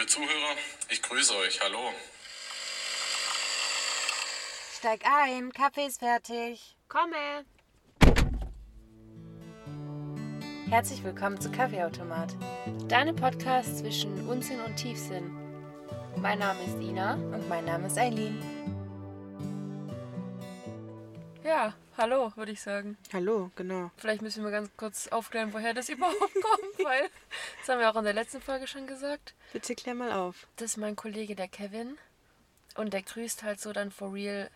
Liebe Zuhörer, ich grüße euch. Hallo. Steig ein, Kaffee ist fertig. Komme. Herzlich willkommen zu Kaffeeautomat. Deine Podcast zwischen Unsinn und Tiefsinn. Mein Name ist Ina. Und mein Name ist Eileen. Ja, hallo, würde ich sagen. Hallo, genau. Vielleicht müssen wir ganz kurz aufklären, woher das überhaupt kommt, weil das haben wir auch in der letzten Folge schon gesagt. Bitte klär mal auf. Das ist mein Kollege, der Kevin. Und der grüßt halt so dann for real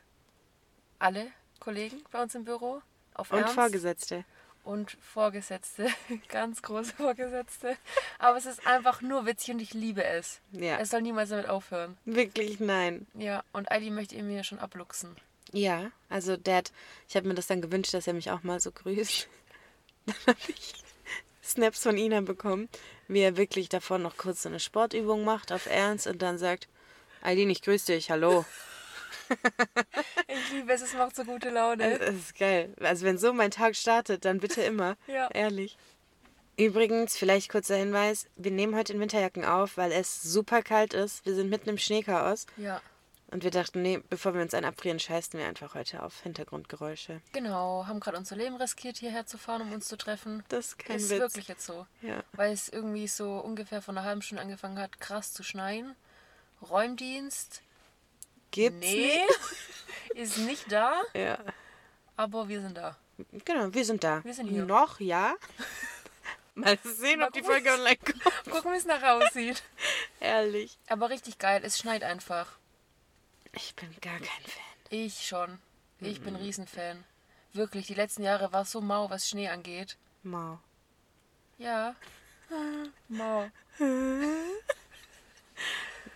alle Kollegen bei uns im Büro. Auf Und Ernst. Vorgesetzte. und Vorgesetzte, ganz große Vorgesetzte. Aber es ist einfach nur witzig und ich liebe es. Ja. Es soll niemals damit aufhören. Wirklich nein. Ja, und Heidi möchte ihn mir schon abluchsen. Ja, also Dad, ich habe mir das dann gewünscht, dass er mich auch mal so grüßt. Dann habe ich Snaps von Ina bekommen, wie er wirklich davor noch kurz so eine Sportübung macht auf Ernst und dann sagt, Eileen, ich grüße dich, hallo. Ich liebe es, es macht so gute Laune. Das ist geil. Also wenn so mein Tag startet, dann bitte immer. Ja. Ehrlich. Übrigens, vielleicht kurzer Hinweis, wir nehmen heute in Winterjacken auf, weil es super kalt ist. Wir sind mitten im Schneechaos Ja, und wir dachten, nee, bevor wir uns einen abfrieren, scheißen wir einfach heute auf Hintergrundgeräusche. genau. Haben gerade unser Leben riskiert, hierher zu fahren, um uns zu treffen. Das ist kein ist Witz. wirklich jetzt so. Ja. Weil es irgendwie so ungefähr von einer halben Stunde angefangen hat, krass zu schneien. Räumdienst. Gibt's nee, ist nicht da, nicht? Ja. aber wir sind da. Genau, wir sind da. Wir sind hier. Noch, ja. Mal sehen, Mal ob die Folge online kommt. Gucken, wie es nachher aussieht. Ehrlich. Aber richtig geil, es schneit einfach. Ich bin gar kein Fan. Ich schon. Ich bin Riesenfan. Wirklich, die letzten Jahre war es so mau, was Schnee angeht. Mau. Ja. Mau.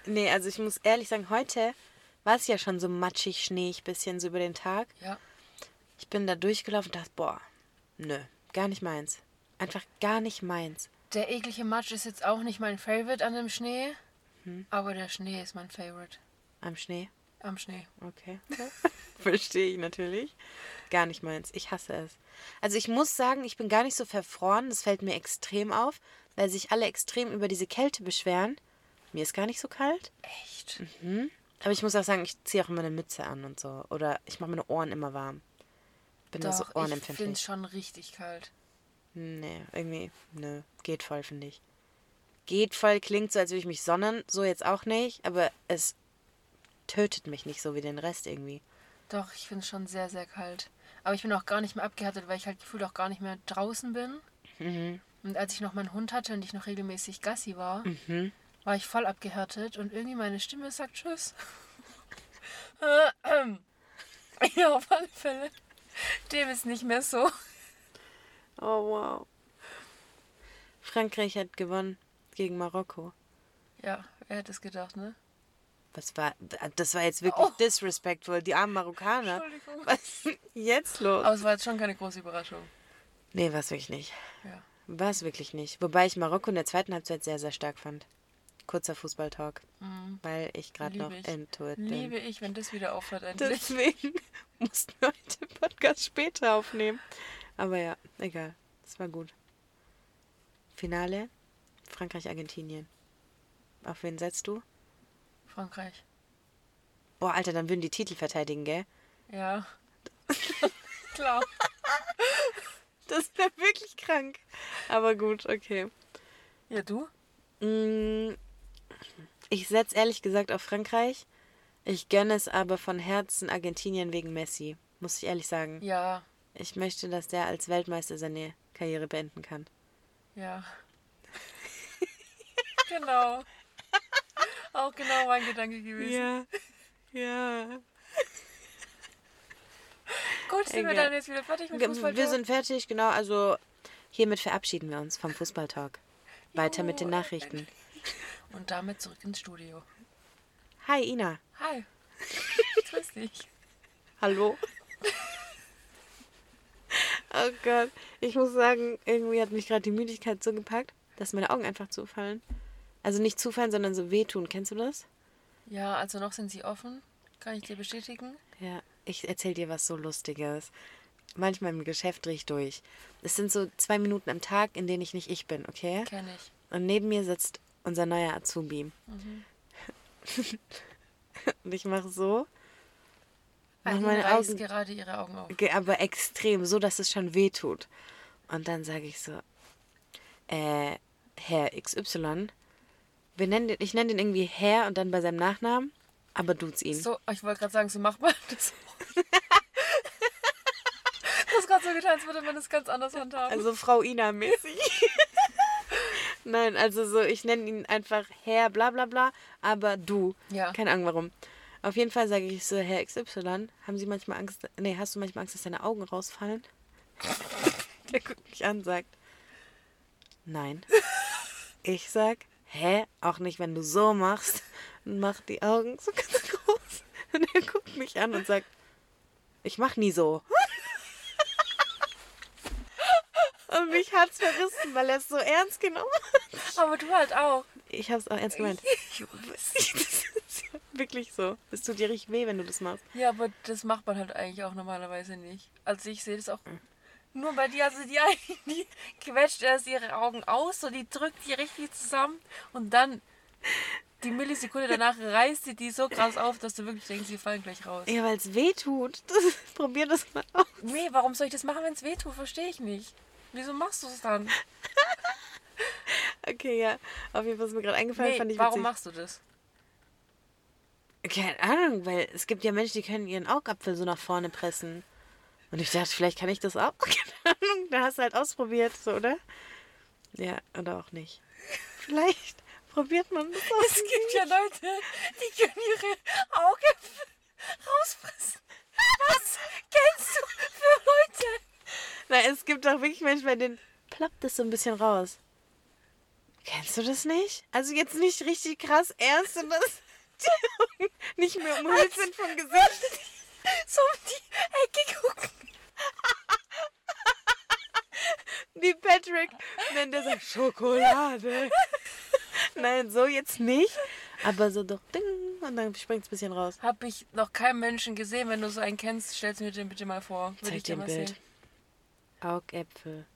Nee, also ich muss ehrlich sagen, heute war es ja schon so matschig, schneeig bisschen so über den Tag. Ja. Ich bin da durchgelaufen und dachte, boah, nö, gar nicht meins. Einfach gar nicht meins. Der eklige Matsch ist jetzt auch nicht mein Favorite an dem Schnee. Aber der Schnee ist mein Favorite. Am Schnee. Am Schnee. Okay. Verstehe ich natürlich. Gar nicht meins. Ich hasse es. Also ich muss sagen, ich bin gar nicht so verfroren. Das fällt mir extrem auf, weil sich alle extrem über diese Kälte beschweren. Mir ist gar nicht so kalt. Echt? Aber ich muss auch sagen, ich ziehe auch immer eine Mütze an und so. Oder ich mache meine Ohren immer warm. Bin da so Doch, ich finde es ohrenempfindlich. schon richtig kalt. Nee, irgendwie, nö. Geht voll, finde ich. Geht voll klingt so, als würde ich mich sonnen. So jetzt auch nicht. Aber es tötet mich nicht so wie den Rest irgendwie. Doch, ich finde es schon sehr, sehr kalt. Aber ich bin auch gar nicht mehr abgehärtet, weil ich halt gefühlt auch gar nicht mehr draußen bin. Mhm. Und als ich noch meinen Hund hatte und ich noch regelmäßig Gassi war, Mhm. war ich voll abgehärtet und irgendwie meine Stimme sagt Tschüss. ja, auf alle Fälle. Dem ist nicht mehr so. Oh, wow. Frankreich hat gewonnen gegen Marokko. Ja, wer hätte es gedacht, ne? Was war, das war jetzt wirklich Oh. disrespectful. Die armen Marokkaner. Entschuldigung. Was ist jetzt los? Aber es war jetzt schon keine große Überraschung. Nee, war es wirklich nicht. Ja. War es wirklich nicht. Wobei ich Marokko in der zweiten Halbzeit sehr, sehr stark fand. Kurzer Fußballtalk. Weil ich gerade noch it bin. Liebe ich, wenn das wieder aufhört endlich. Deswegen mussten wir heute den Podcast später aufnehmen. Aber ja, egal. Es war gut. Finale: Frankreich-Argentinien. Auf wen setzt du? Frankreich. Boah, Alter, dann würden die Titel verteidigen, gell? Ja. Klar. Das wäre wirklich krank. Aber gut, okay. Ja, du? Mm, Ich setze ehrlich gesagt auf Frankreich. Ich gönne es aber von Herzen Argentinien wegen Messi. Muss ich ehrlich sagen. Ja. Ich möchte, dass der als Weltmeister seine Karriere beenden kann. Ja. genau. Auch genau mein Gedanke gewesen. Ja. Ja. Gut, sind wir Egal. dann jetzt wieder fertig mit Fußball? Wir sind fertig, genau. Also hiermit verabschieden wir uns vom Fußballtalk. Weiter mit den Nachrichten. Und damit zurück ins Studio. Hi Ina. Hi. Grüß dich. Hallo. oh Gott. Ich muss sagen, irgendwie hat mich gerade die Müdigkeit so gepackt, dass meine Augen einfach zufallen. Also nicht zufallen, sondern so wehtun. Kennst du das? Ja, also noch sind sie offen. Kann ich dir bestätigen? Ja, ich erzähl dir was so Lustiges. Manchmal im Geschäft dreh ich durch. Es sind so zwei Minuten am Tag, in denen ich nicht ich bin, okay? Kenn ich. Und neben mir sitzt unser neuer Azubi. und ich mache so, mach meine Augen, gerade ihre Augen auf. aber extrem, so dass es schon weh tut. Und dann sage ich so, äh, Herr XY, wir nennen ich nenne den irgendwie Herr und dann bei seinem Nachnamen, aber duzt ihn. So, ich wollte gerade sagen, so macht man das. du hast gerade so getan, als würde man das ganz anders handhaben. Also Frau Ina-mäßig. Nein, also so, ich nenne ihn einfach Herr bla bla bla, aber du. Ja. Keine Ahnung warum. Auf jeden Fall sage ich so, Herr XY, haben Sie manchmal Angst, nee, hast du manchmal Angst, dass deine Augen rausfallen? Der guckt mich an, sagt, nein. Ich sag, hä? Auch nicht, wenn du so machst. Und mach die Augen so ganz groß. Und er guckt mich an und sagt, ich mach nie so. Und mich hat's verrissen, weil er es so ernst genommen hat. Aber du halt auch. Ich hab's auch ernst gemeint. Das ist ja wirklich so. Es tut dir richtig weh, wenn du das machst. Ja, aber das macht man halt eigentlich auch normalerweise nicht. Also ich sehe das auch nur bei dir. Also die, die quetscht erst ihre Augen aus, so die drückt die richtig zusammen und dann die Millisekunde danach reißt sie die so krass auf, dass du wirklich denkst, sie fallen gleich raus. Ja, weil es weh tut. Das, probier das mal aus. Nee, warum soll ich das machen, wenn es weh tut? Verstehe ich nicht. Wieso machst du es dann? Okay, ja. Auf jeden Fall ist mir gerade eingefallen, Nee, fand ich warum witzig. machst du das? Keine Ahnung, weil es gibt ja Menschen, die können ihren Augapfel so nach vorne pressen. Und ich dachte, vielleicht kann ich das auch. Keine Ahnung, da hast du halt ausprobiert, so, oder? Ja, oder auch nicht. Vielleicht probiert man das aus. Es gibt ja Leute, die können ihre Augen rausfressen. Was kennst du für Leute? Na, es gibt auch wirklich Menschen, bei denen ploppt das so ein bisschen raus. Kennst du das nicht? Also jetzt nicht richtig krass ernst, sondern dass die Augen nicht mehr umhüllt sind vom Gesicht. So um die Ecke gucken. Wie Patrick, wenn der sagt Schokolade. Nein, so jetzt nicht. Aber so doch ding und dann springt es ein bisschen raus. Hab ich noch keinen Menschen gesehen. Wenn du so einen kennst, stellst du mir den bitte mal vor. Würde Zeig ich dir ein mal Bild. sehen. Augäpfel.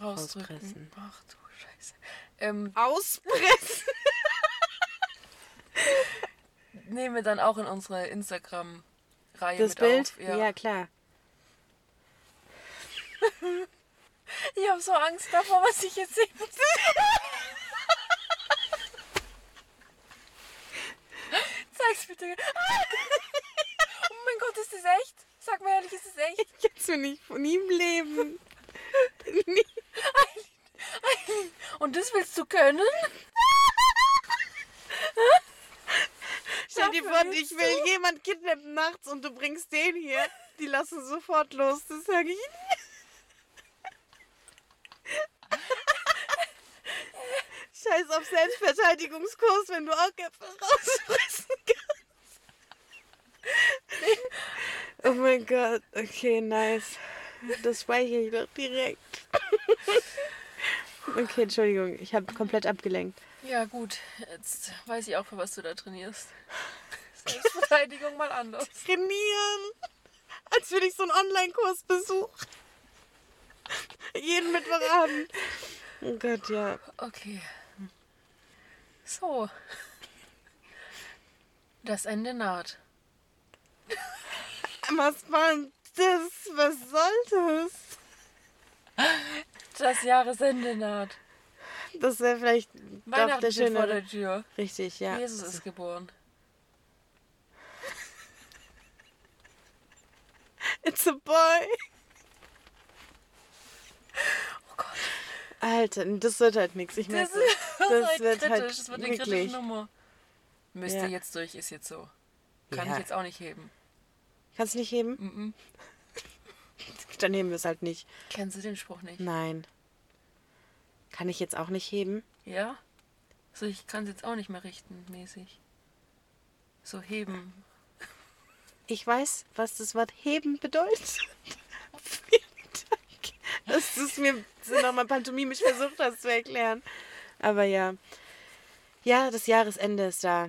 Rausdrücken. Rauspressen. Ach du Scheiße. Ähm, Auspressen. nehmen wir dann auch in unsere Instagram-Reihe Das mit Bild? auf. Ja. klar. Ich habe so Angst davor, was ich jetzt sehe. Zeig's bitte. Oh mein Gott, ist das echt? Sag mal ehrlich, ist das echt? Jetzt bin ich von ihm leben. Nie. Und das willst du können? Stell dir vor, ich will jemand kidnappen nachts und du bringst den hier. Die lassen sofort los. Das sage ich ihnen. Scheiß auf Selbstverteidigungskurs, wenn du Augäpfel rausfressen kannst. Oh mein Gott. Okay, nice. Das speichere ich doch direkt. Okay, Entschuldigung. Ich habe komplett abgelenkt. Ja, gut. Jetzt weiß ich auch, für was du da trainierst. Selbstverteidigung mal anders. trainieren. Als würde ich so einen Online-Kurs besuchen. Jeden Mittwochabend. Oh Gott, ja. Okay. So. Das Ende naht. Was war das? Was soll das? Das Jahresende naht. Das wäre vielleicht Weihnachten der steht vor schöne. der Tür. Richtig, ja. Jesus ist geboren. It's a boy. Oh Gott. Alter, das wird halt nichts. Ich Das, merke. ist Das halt wird kritisch. halt das wird eine kritische. Nummer. Müsste Ja. jetzt durch, ist jetzt so. Kann Ja. ich jetzt auch nicht heben. Kannst du nicht heben? Mhm. Dann heben wir es halt nicht. Kennst du den Spruch nicht? Nein. Kann ich jetzt auch nicht heben? Ja? So, ich kann es jetzt auch nicht mehr richten, mäßig. So heben. Ich weiß, was das Wort heben bedeutet. Dank, dass du es mir nochmal pantomimisch versucht hast zu erklären. Aber ja. Ja, das Jahresende ist da.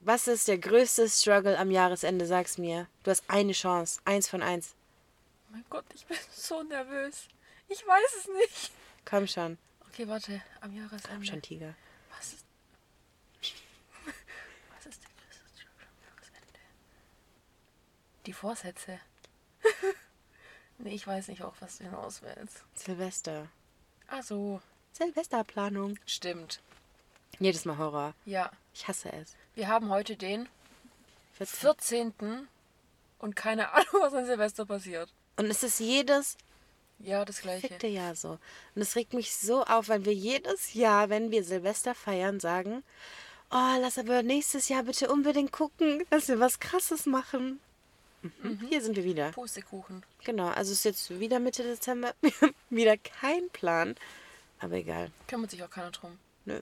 Was ist der größte Struggle am Jahresende? Sag's mir. Du hast eine Chance. Eins von eins. Mein Gott, ich bin so nervös. Ich weiß es nicht. Komm schon. Okay, warte. Am Jahresende. Komm schon, Tiger. Was ist. Was ist der größte Struggle am Jahresende? Die Vorsätze nee, ich weiß nicht, auf was du hinaus willst. Silvester. Ach so, Silvesterplanung. stimmt. Jedes Mal Horror. Ja, Ich hasse es. wir haben heute den 14. 14. und keine Ahnung, was an Silvester passiert. Und es ist jedes Ja, das gleiche. fickte Jahr so. Und es regt mich so auf, weil wir jedes Jahr, wenn wir Silvester feiern, sagen, oh, lass aber nächstes Jahr bitte unbedingt gucken, dass wir was Krasses machen. Mhm. Hier sind wir wieder. Pustekuchen. Genau, also es ist jetzt wieder Mitte Dezember. Wir haben wieder kein Plan. Aber egal. Kümmert sich auch keiner drum. Nö.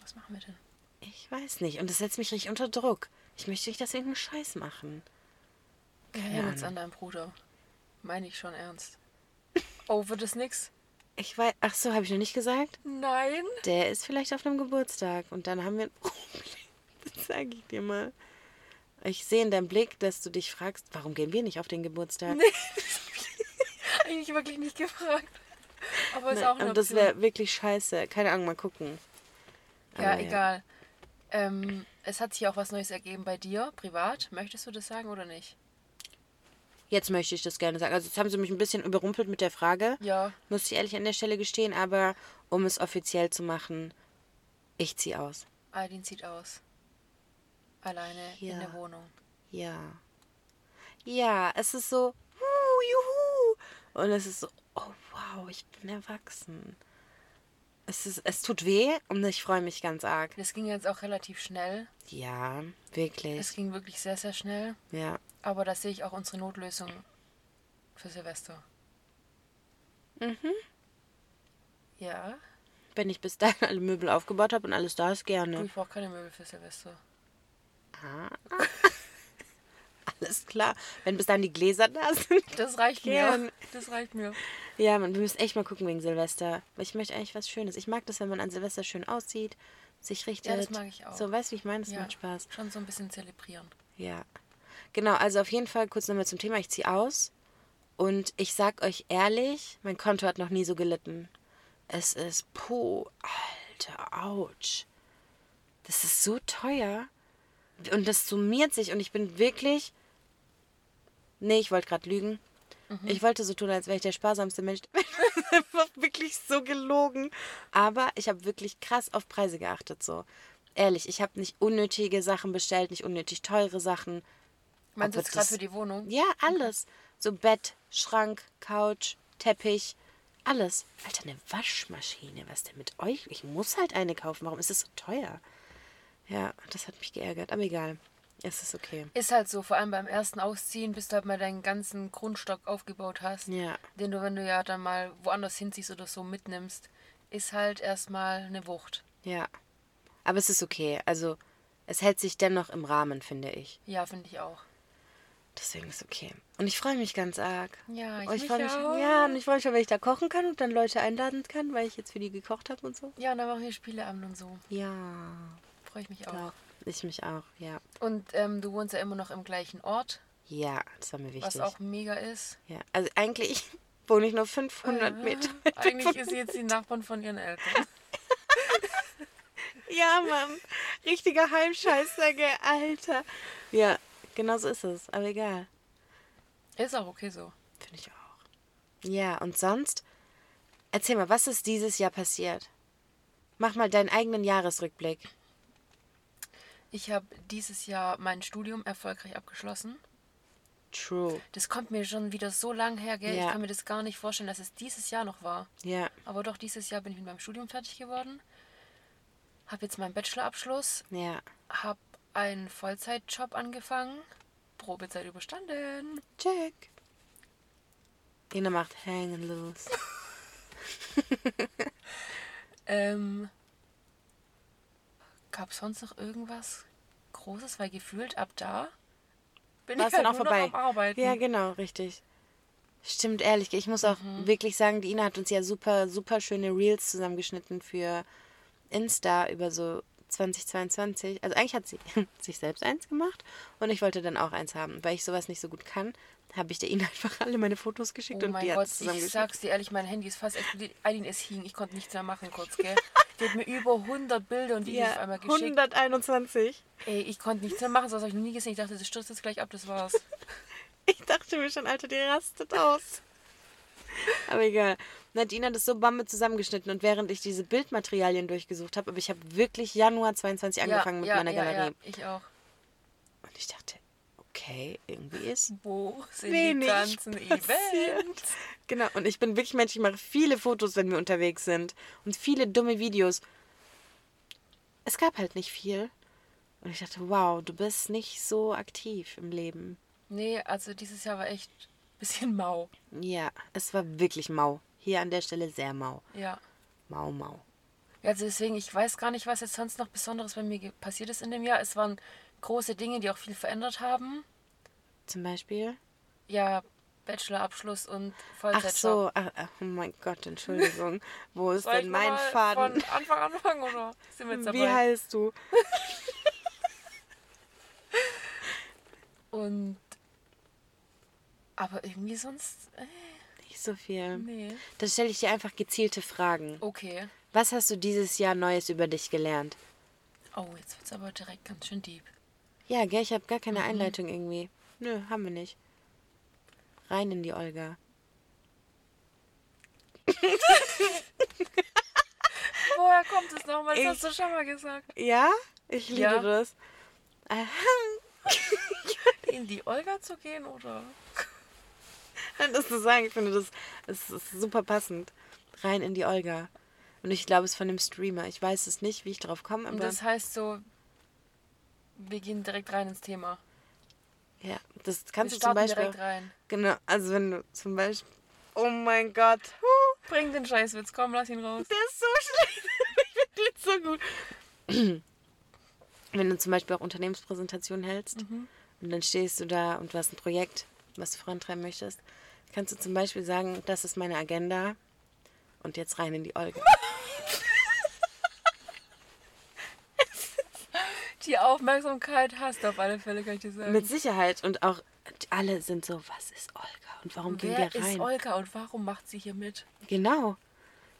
Was machen wir denn? Ich weiß nicht. Und das setzt mich richtig unter Druck. Ich möchte nicht, dass wir irgendeinen Scheiß machen. Ahnung. an deinen Bruder. Meine ich schon ernst. Oh, wird es nix? Ich weiß. Ach so, habe ich noch nicht gesagt? Nein. Der ist vielleicht auf einem Geburtstag. Und dann haben wir ein Problem. Das sage ich dir mal. Ich sehe in deinem Blick, dass du dich fragst, warum gehen wir nicht auf den Geburtstag? Eigentlich wirklich nicht gefragt. Aber ist Nein, auch eine und das wäre wirklich scheiße. Keine Ahnung, mal gucken. Ja, Aber egal. Ähm, es hat sich auch was Neues ergeben bei dir, privat. Möchtest du das sagen oder nicht? Jetzt möchte ich das gerne sagen. Also jetzt haben sie mich ein bisschen überrumpelt mit der Frage. Ja. Muss ich ehrlich an der Stelle gestehen, aber um es offiziell zu machen, ich ziehe aus. Aladin zieht aus. Alleine Ja. in der Wohnung. Ja. Ja, es ist so, uh, juhu. Und es ist so, oh wow, ich bin erwachsen. Es, ist, es tut weh und ich freue mich ganz arg. Das ging jetzt auch relativ schnell. Ja, wirklich. Es ging wirklich sehr, sehr schnell. Ja. Aber da sehe ich auch unsere Notlösung für Silvester. Mhm. Ja. Wenn ich bis dahin alle Möbel aufgebaut habe und alles da ist, Du, gerne. ich brauche keine Möbel für Silvester. Ah. Alles klar. Wenn bis dahin die Gläser da sind. Das reicht Gern. mir. Das reicht mir. Ja, man, wir müssen echt mal gucken wegen Silvester. Ich möchte eigentlich was Schönes. Ich mag das, wenn man an Silvester schön aussieht, sich richtet. Ja, das mag ich auch. So, weißt du, wie ich meine? Das Ja, macht Spaß. Schon so ein bisschen zelebrieren. Ja. Genau, also auf jeden Fall kurz nochmal zum Thema. Ich ziehe aus. Und ich sag euch ehrlich, mein Konto hat noch nie so gelitten. Es ist, puh, alter, ouch. Das ist so teuer. Und das summiert sich. Und ich bin wirklich. Nee, ich wollte gerade lügen. Ich wollte so tun, als wäre ich der sparsamste Mensch. ist einfach wirklich so gelogen. Aber ich habe wirklich krass auf Preise geachtet. So. Ehrlich, ich habe nicht unnötige Sachen bestellt, nicht unnötig teure Sachen. Meinst du jetzt gerade für die Wohnung? Ja, alles. So Bett, Schrank, Couch, Teppich, alles. Alter, eine Waschmaschine. Was denn mit euch? Ich muss halt eine kaufen. Warum ist es so teuer? Ja, das hat mich geärgert. Aber egal. Es ist okay. Ist halt so, vor allem beim ersten Ausziehen, bis du halt mal deinen ganzen Grundstock aufgebaut hast, Ja. den du, wenn du ja dann mal woanders hinziehst oder so mitnimmst, ist halt erstmal eine Wucht. Ja. Aber es ist okay. Also, es hält sich dennoch im Rahmen, finde ich. Ja, finde ich auch. Deswegen ist okay. Und ich freue mich ganz arg. Ja, ich Und ich freue mich, auch. ja, und ich freue mich schon, wenn ich da kochen kann und dann Leute einladen kann, weil ich jetzt für die gekocht habe und so. Ja, und dann machen wir Spieleabend und so. Ja, Freue ich mich auch. doch. Ich mich auch, ja. Und ähm, du wohnst ja immer noch im gleichen Ort, Ja, das war mir wichtig. was auch mega ist. Ja, also eigentlich wohne ich nur 500 Meter. weit Eigentlich ist sie jetzt die Nachbarn von ihren Eltern. Ja, Mann. Richtiger Heimscheißer, Alter. Ja, genau so ist es. Aber egal. Ist auch okay so. Finde ich auch. Ja, und sonst? Erzähl mal, was ist dieses Jahr passiert? Mach mal deinen eigenen Jahresrückblick. Ich habe dieses Jahr mein Studium erfolgreich abgeschlossen. True. Das kommt mir schon wieder so lang her, gell? Ja. Ich kann mir das gar nicht vorstellen, dass es dieses Jahr noch war. Ja, Aber doch, dieses Jahr bin ich mit meinem Studium fertig geworden. Habe jetzt meinen Bachelorabschluss. ja. Habe einen Vollzeitjob angefangen. Probezeit überstanden. Check. Ina macht Hängen los. Ähm, Gab es sonst noch irgendwas Großes? Weil gefühlt ab da bin War ich halt dann auch nur vorbei? noch am Arbeiten. Ja, genau, richtig. Stimmt, ehrlich. Ich muss auch wirklich sagen, die Ina hat uns ja super, super schöne Reels zusammengeschnitten für Insta über so 2022. Also eigentlich hat sie sich selbst eins gemacht und ich wollte dann auch eins haben. Weil ich sowas nicht so gut kann, habe ich der Ina einfach alle meine Fotos geschickt Oh und mein die Gott, ich sag's dir ehrlich, mein Handy ist fast explodiert. Eileen, es hing, ich konnte nichts mehr machen kurz, gell? Die hat mir über 100 Bilder und auf Ja, einmal geschickt. 121. Ey, ich konnte nichts mehr machen, sowas habe ich noch nie gesehen. Ich dachte, das stürzt jetzt gleich ab, das war's. Ich dachte mir schon, Alter, die rastet aus. Aber egal. Nadine hat das so Bambe zusammengeschnitten und während ich diese Bildmaterialien durchgesucht habe, aber ich habe wirklich Januar 22 angefangen mit meiner Galerie. Ja, ich auch. Und ich dachte, okay, irgendwie ist Wo sind wenig die ganzen. Events? Genau, und ich bin wirklich Mensch, ich mache viele Fotos, wenn wir unterwegs sind. Und viele dumme Videos. Es gab halt nicht viel. Und ich dachte, wow, du bist nicht so aktiv im Leben. Nee, also dieses Jahr war echt bisschen mau. Ja, es war wirklich mau. Hier an der Stelle sehr mau. Ja. Mau, mau. Ja, Also deswegen, ich weiß gar nicht, was jetzt sonst noch Besonderes bei mir passiert ist in dem Jahr. Es waren große Dinge, die auch viel verändert haben. Zum Beispiel? Ja, Bachelorabschluss und Ach Vollzeitjob. so, ach, ach, oh mein Gott, Entschuldigung. Wo ist Soll denn mein Faden? Von Anfang anfangen oder sind wir jetzt Wie dabei? heißt du? Und aber irgendwie sonst äh, Nicht so viel. nee. Dann stelle ich dir einfach gezielte Fragen. Okay. Was hast du dieses Jahr Neues über dich gelernt? Oh, jetzt wird's aber direkt ganz schön deep. Ja, gell, ich habe gar keine Einleitung irgendwie. Nö, haben wir nicht. Rein in die Olga. Woher kommt es nochmal? Das Ich- hast du schon mal gesagt. Ja? Ich liebe Ja. das. Aha. In die Olga zu gehen oder? Das zu sagen, ich finde das, das ist super passend. Rein in die Olga. Und ich glaube, es ist von dem Streamer. Ich weiß es nicht, wie ich drauf komme, Und aber das heißt so, wir gehen direkt rein ins Thema. ja, das Wir kannst du zum Beispiel. direkt rein. Genau, also wenn du zum Beispiel. Oh mein Gott. Bring den Scheißwitz, komm, lass ihn raus. der ist so schlecht. ich finde den so gut. Wenn du zum Beispiel auch Unternehmenspräsentationen hältst und dann stehst du da und du hast ein Projekt, was du vorantreiben möchtest, kannst du zum Beispiel sagen, das ist meine Agenda und jetzt rein in die Olga. Die Aufmerksamkeit hast du auf alle Fälle, kann ich dir sagen. Mit Sicherheit und auch alle sind so, was ist Olga und warum gehen Wer wir rein? ist Olga und warum macht sie hier mit? Genau.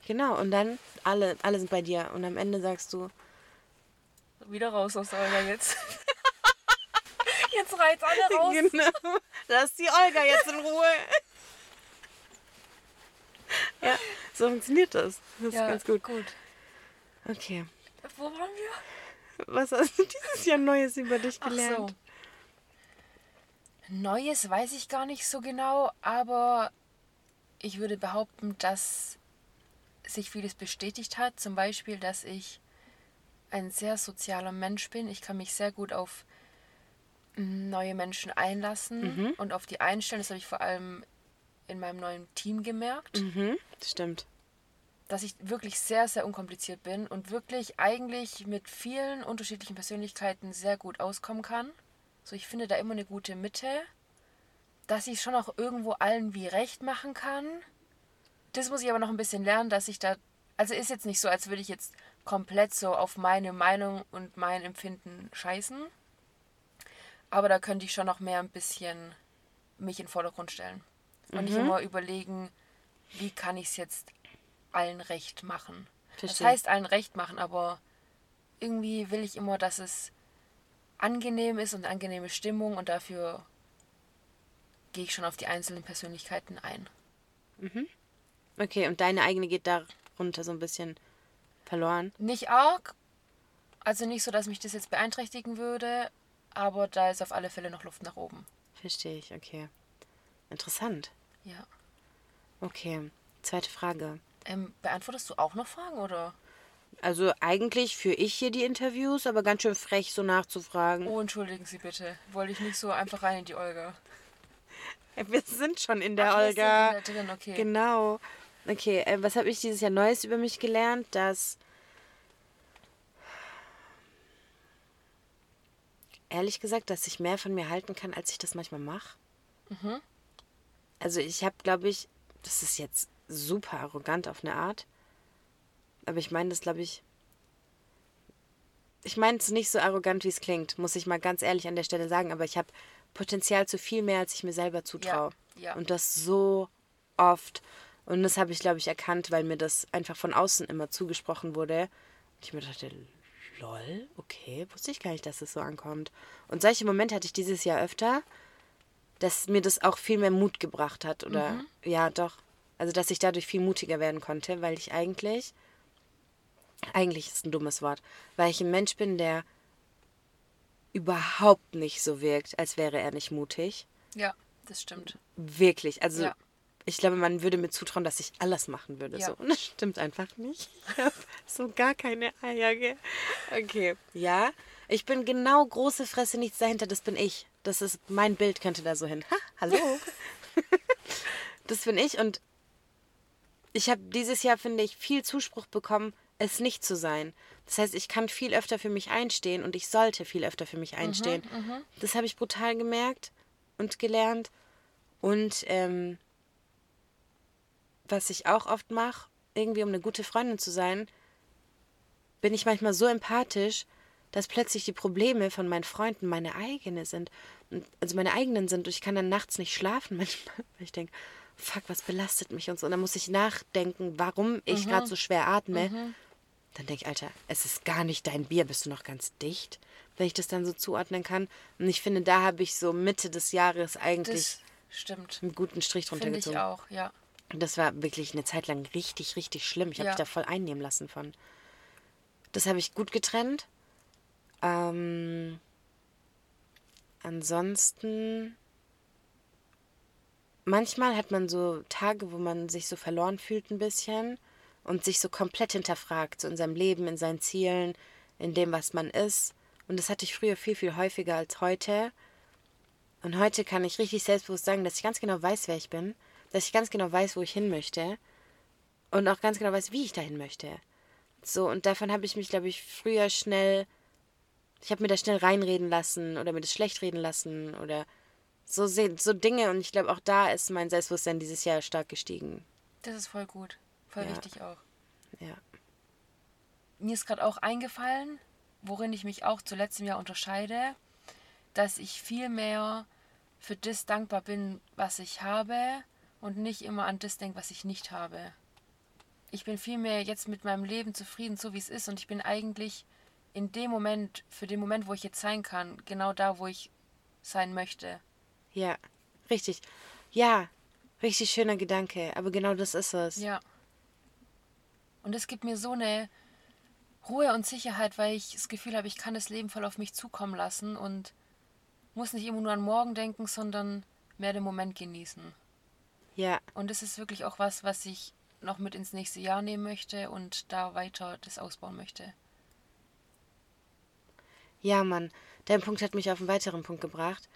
Genau. Und dann alle, alle sind bei dir. Und am Ende sagst du, Wieder raus aus der Olga jetzt. jetzt reizt alle raus. genau, lass die Olga jetzt in Ruhe. ja, so funktioniert das. Das Ja, ist ganz gut. gut. Okay. Wo waren wir? Was hast du dieses Jahr Neues über dich gelernt? so. Neues weiß ich gar nicht so genau, aber ich würde behaupten, dass sich vieles bestätigt hat. Zum Beispiel, dass ich ein sehr sozialer Mensch bin. Ich kann mich sehr gut auf mm, neue Menschen einlassen und auf die einstellen. Das habe ich vor allem in meinem neuen Team gemerkt. Mhm, stimmt. dass ich wirklich sehr, sehr unkompliziert bin und wirklich eigentlich mit vielen unterschiedlichen Persönlichkeiten sehr gut auskommen kann. So, ich finde da immer eine gute Mitte, dass ich schon auch irgendwo allen wie recht machen kann. Das muss ich aber noch ein bisschen lernen, dass ich da, also ist jetzt nicht so, als würde ich jetzt komplett so auf meine Meinung und mein Empfinden scheißen. Aber da könnte ich schon noch mehr ein bisschen mich in den Vordergrund stellen. Und nicht immer überlegen, wie kann ich es jetzt allen recht machen. Das Verstehe. heißt allen recht machen, aber irgendwie will ich immer, dass es angenehm ist und angenehme Stimmung und dafür gehe ich schon auf die einzelnen Persönlichkeiten ein. Okay, und deine eigene geht darunter so ein bisschen verloren. Nicht arg, also nicht so, dass mich das jetzt beeinträchtigen würde, aber da ist auf alle Fälle noch Luft nach oben. Verstehe ich, okay. Interessant. Ja. Okay, zweite Frage. Ähm, beantwortest du auch noch Fragen oder? Also eigentlich führe ich hier die Interviews, aber ganz schön frech so nachzufragen. Oh, entschuldigen Sie bitte. Wollte ich nicht so einfach rein in die Olga. Wir sind schon in der Ach, wir Olga. sind in der drin, okay. Genau. Okay, äh, was habe ich dieses Jahr Neues über mich gelernt? Dass ehrlich gesagt, dass ich mehr von mir halten kann, als ich das manchmal mache. Also ich habe, glaube ich, das ist jetzt super arrogant auf eine Art, aber ich meine das, glaube ich. Ich meine es nicht so arrogant, wie es klingt, muss ich mal ganz ehrlich an der Stelle sagen, aber ich habe Potenzial zu viel mehr, als ich mir selber zutraue. ja. Und das so oft. Und das habe ich, glaube ich, erkannt, weil mir das einfach von außen immer zugesprochen wurde. Und ich mir dachte, lol, okay, wusste ich gar nicht, dass es so ankommt. Und solche Momente hatte ich dieses Jahr öfter. Dass mir das auch viel mehr Mut gebracht hat. Oder Mhm. ja, doch. Also, dass ich dadurch viel mutiger werden konnte, weil ich eigentlich, eigentlich ist ein dummes Wort, weil ich ein Mensch bin, der überhaupt nicht so wirkt, als wäre er nicht mutig. Ja, das stimmt. Wirklich. Also, Ja. ich glaube, man würde mir zutrauen, dass ich alles machen würde. Ja. So. Und das stimmt einfach nicht. Ich habe so gar keine Eier. Gell? Okay. Ja, ich bin genau große Fresse, nichts dahinter. Das bin ich. Das ist mein Bild, könnte da so hin. Ha, hallo. das bin ich. Und ich habe dieses Jahr, finde ich, viel Zuspruch bekommen, es nicht zu sein. Das heißt, ich kann viel öfter für mich einstehen und ich sollte viel öfter für mich einstehen. Das habe ich brutal gemerkt und gelernt. Und ähm, was ich auch oft mache, irgendwie um eine gute Freundin zu sein, bin ich manchmal so empathisch, dass plötzlich die Probleme von meinen Freunden meine eigene sind. Und- Also meine eigenen sind. Und ich kann dann nachts nicht schlafen manchmal, weil ich denke, fuck, was belastet mich und so. Und dann muss ich nachdenken, warum ich gerade so schwer atme. Dann denke ich, Alter, es ist gar nicht dein Bier, bist du noch ganz dicht, wenn ich das dann so zuordnen kann. Und ich finde, da habe ich so Mitte des Jahres eigentlich einen guten Strich drunter Finde ich gezogen. auch, ja. Und das war wirklich eine Zeit lang richtig, richtig schlimm. Ich habe Ja. mich da voll einnehmen lassen von. Das habe ich gut getrennt. Ähm, ansonsten. Manchmal hat man so Tage, wo man sich so verloren fühlt ein bisschen und sich so komplett hinterfragt, so in seinem Leben, in seinen Zielen, in dem, was man ist. Und das hatte ich früher viel, viel häufiger als heute. Und heute kann ich richtig selbstbewusst sagen, dass ich ganz genau weiß, wer ich bin, dass ich ganz genau weiß, wo ich hin möchte und auch ganz genau weiß, wie ich dahin möchte. So, und davon habe ich mich, glaube ich, früher schnell, ich habe mir da schnell reinreden lassen oder mir das schlecht reden lassen oder so, so Dinge. Und ich glaube, auch da ist mein Selbstbewusstsein dieses Jahr stark gestiegen. Das ist voll gut. Voll Ja. wichtig auch. Ja. Mir ist gerade auch eingefallen, worin ich mich auch zu letztem Jahr unterscheide, dass ich viel mehr für das dankbar bin, was ich habe und nicht immer an das denke, was ich nicht habe. Ich bin viel mehr jetzt mit meinem Leben zufrieden, so wie es ist und ich bin eigentlich in dem Moment, für den Moment, wo ich jetzt sein kann, genau da, wo ich sein möchte. Ja, richtig. Ja, richtig schöner Gedanke. Aber genau das ist es. Ja. Und es gibt mir so eine Ruhe und Sicherheit, weil ich das Gefühl habe, ich kann das Leben voll auf mich zukommen lassen und muss nicht immer nur an morgen denken, sondern mehr den Moment genießen. Ja, Und das ist wirklich auch was, was ich noch mit ins nächste Jahr nehmen möchte und da weiter das ausbauen möchte. Ja, Mann. Dein Punkt hat mich auf einen weiteren Punkt gebracht.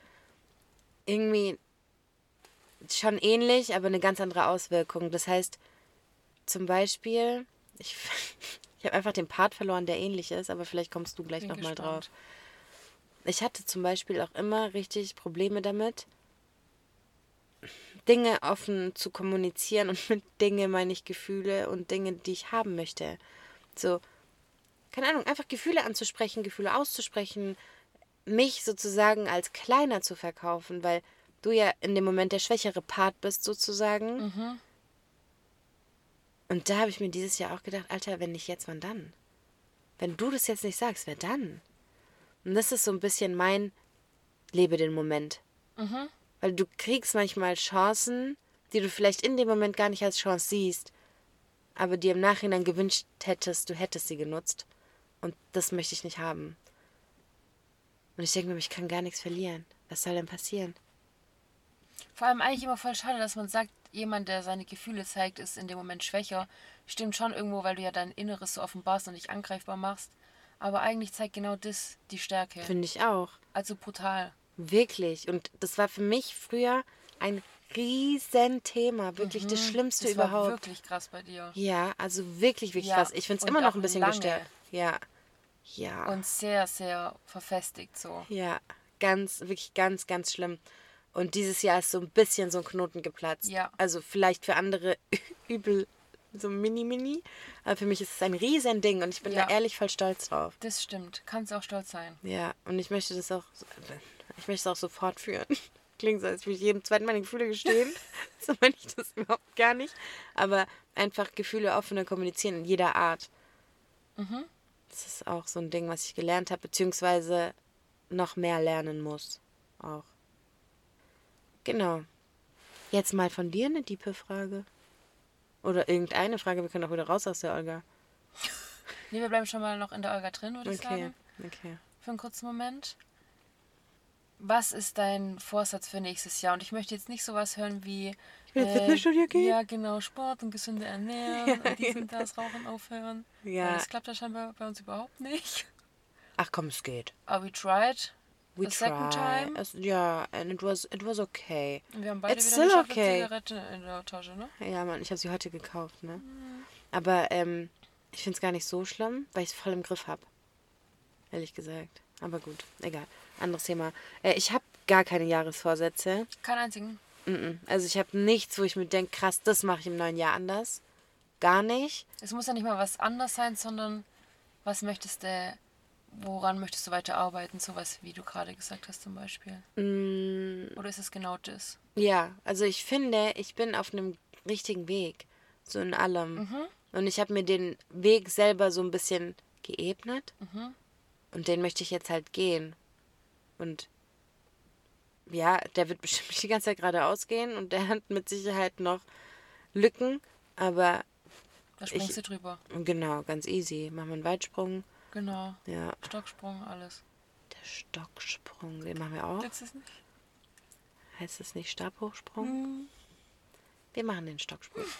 Irgendwie schon ähnlich, aber eine ganz andere Auswirkung. Das heißt, zum Beispiel, ich, ich habe einfach den Part verloren, der ähnlich ist, aber vielleicht kommst du gleich nochmal drauf. Ich hatte zum Beispiel auch immer richtig Probleme damit, Dinge offen zu kommunizieren und mit Dinge meine ich Gefühle und Dinge, die ich haben möchte. So, keine Ahnung, einfach Gefühle anzusprechen, Gefühle auszusprechen, mich sozusagen als kleiner zu verkaufen, weil du ja in dem Moment der schwächere Part bist sozusagen. Und da habe ich mir dieses Jahr auch gedacht, Alter, wenn nicht jetzt, wann dann? Wenn du das jetzt nicht sagst, wer dann? Und das ist so ein bisschen mein Lebe den Moment. Weil du kriegst manchmal Chancen, die du vielleicht in dem Moment gar nicht als Chance siehst, aber dir im Nachhinein gewünscht hättest, du hättest sie genutzt. Und das möchte ich nicht haben. Und ich denke mir, ich kann gar nichts verlieren. Was soll denn passieren? Vor allem eigentlich immer voll schade, dass man sagt, jemand, der seine Gefühle zeigt, ist in dem Moment schwächer. Stimmt schon irgendwo, weil du ja dein Inneres so offenbarst und dich angreifbar machst. Aber eigentlich zeigt genau das die Stärke. Finde ich auch. Also brutal. Wirklich. Und das war für mich früher ein Riesenthema. Wirklich das Schlimmste Mhm. Das war überhaupt. wirklich krass bei dir. Ja, also wirklich, wirklich Ja, krass. Ich finde es immer noch ein bisschen lange. gestört. Ja. Ja. Und sehr, sehr verfestigt so. ja. Ganz, wirklich ganz, ganz schlimm. Und dieses Jahr ist so ein bisschen so ein Knoten geplatzt. Ja. Also vielleicht für andere übel so mini-mini. Aber für mich ist es ein Riesending und ich bin Ja. da ehrlich voll stolz drauf. Das stimmt. Kannst auch stolz sein. Ja, und ich möchte das auch, ich möchte es auch so fortführen. Klingt so, als würde ich jedem zweiten meine Gefühle gestehen. so meine ich das überhaupt gar nicht. Aber einfach Gefühle offener kommunizieren in jeder Art. Das ist auch so ein Ding, was ich gelernt habe, beziehungsweise noch mehr lernen muss. Auch. Genau. Jetzt mal von dir eine diepe Frage. Oder irgendeine Frage, wir können auch wieder raus aus der Olga. Nee, wir bleiben schon mal noch in der Olga drin, würde ich Okay, sagen. okay. Für einen kurzen Moment. Was ist dein Vorsatz für nächstes Jahr? Und ich möchte jetzt nicht sowas hören wie. Äh, Ich will ins Fitnessstudio gehen. Ja, genau, Sport und gesunde Ernährung und dies und das, Rauchen aufhören. Ja. Weil Das klappt ja scheinbar bei uns überhaupt nicht. Ach komm, es geht. Aber we tried. We The second try. time? Es, ja, and it was, it was okay. Und wir haben beide It's wieder eine still Schachtel okay. Zigarette in der Tasche, ne? Ja, Mann, ich habe sie heute gekauft, ne? Aber ähm, ich finde es gar nicht so schlimm, weil ich es voll im Griff habe. Ehrlich gesagt. Aber gut, egal. Anderes Thema. Äh, ich habe gar keine Jahresvorsätze. Keinen einzigen. Also ich habe nichts, wo ich mir denke, krass, das mache ich im neuen Jahr anders. Gar nicht. Es muss ja nicht mal was anders sein, sondern was möchtest du, woran möchtest du weiter arbeiten? Sowas, wie du gerade gesagt hast zum Beispiel. Mm, Oder ist es genau das? ja, also ich finde, ich bin auf einem richtigen Weg. So in allem. Und ich habe mir den Weg selber so ein bisschen geebnet. Und den möchte ich jetzt halt gehen. Und ja, der wird bestimmt nicht die ganze Zeit geradeaus gehen und der hat mit Sicherheit noch Lücken. Aber Da springst Ich- du drüber. genau, ganz easy. Machen wir einen Weitsprung. Genau. Ja, Stocksprung, alles. der Stocksprung, den machen wir auch. Du es nicht? Heißt das nicht Stabhochsprung? Hm, Wir machen den Stocksprung.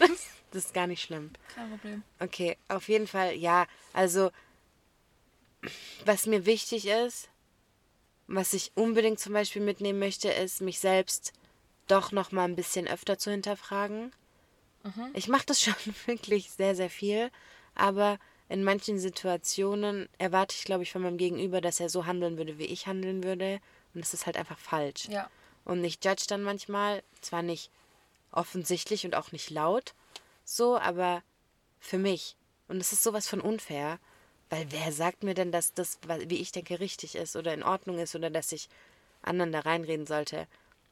das ist gar nicht schlimm. kein Problem. Okay, auf jeden Fall, ja. Also, was mir wichtig ist, was ich unbedingt zum Beispiel mitnehmen möchte, ist, mich selbst doch noch mal ein bisschen öfter zu hinterfragen. Ich mache das schon wirklich sehr, sehr viel, aber in manchen Situationen erwarte ich, glaube ich, von meinem Gegenüber, dass er so handeln würde, wie ich handeln würde. Und das ist halt einfach falsch. Ja. Und ich judge dann manchmal, zwar nicht offensichtlich und auch nicht laut, so, aber für mich. Und es ist sowas von unfair, weil wer sagt mir denn, dass das, wie ich denke, richtig ist oder in Ordnung ist oder dass ich anderen da reinreden sollte?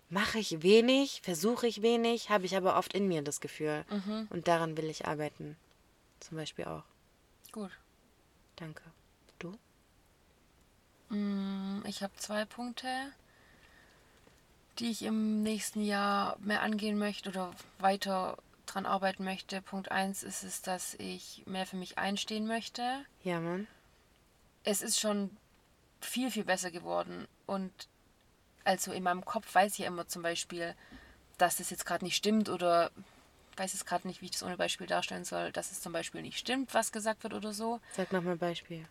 Mache ich wenig, versuche ich wenig, habe ich aber oft in mir das Gefühl. Und daran will ich arbeiten. Zum Beispiel auch. Gut. Danke. Du? Mm, Ich habe zwei Punkte, die ich im nächsten Jahr mehr angehen möchte oder weiter dran arbeiten möchte. Punkt eins ist es, dass ich mehr für mich einstehen möchte. Ja, Mann. Es ist schon viel, viel besser geworden. Und also in meinem Kopf weiß ich ja immer zum Beispiel, dass das jetzt gerade nicht stimmt oder weiß jetzt gerade nicht, wie ich das ohne Beispiel darstellen soll, dass es zum Beispiel nicht stimmt, was gesagt wird oder so. Sag nochmal ein Beispiel.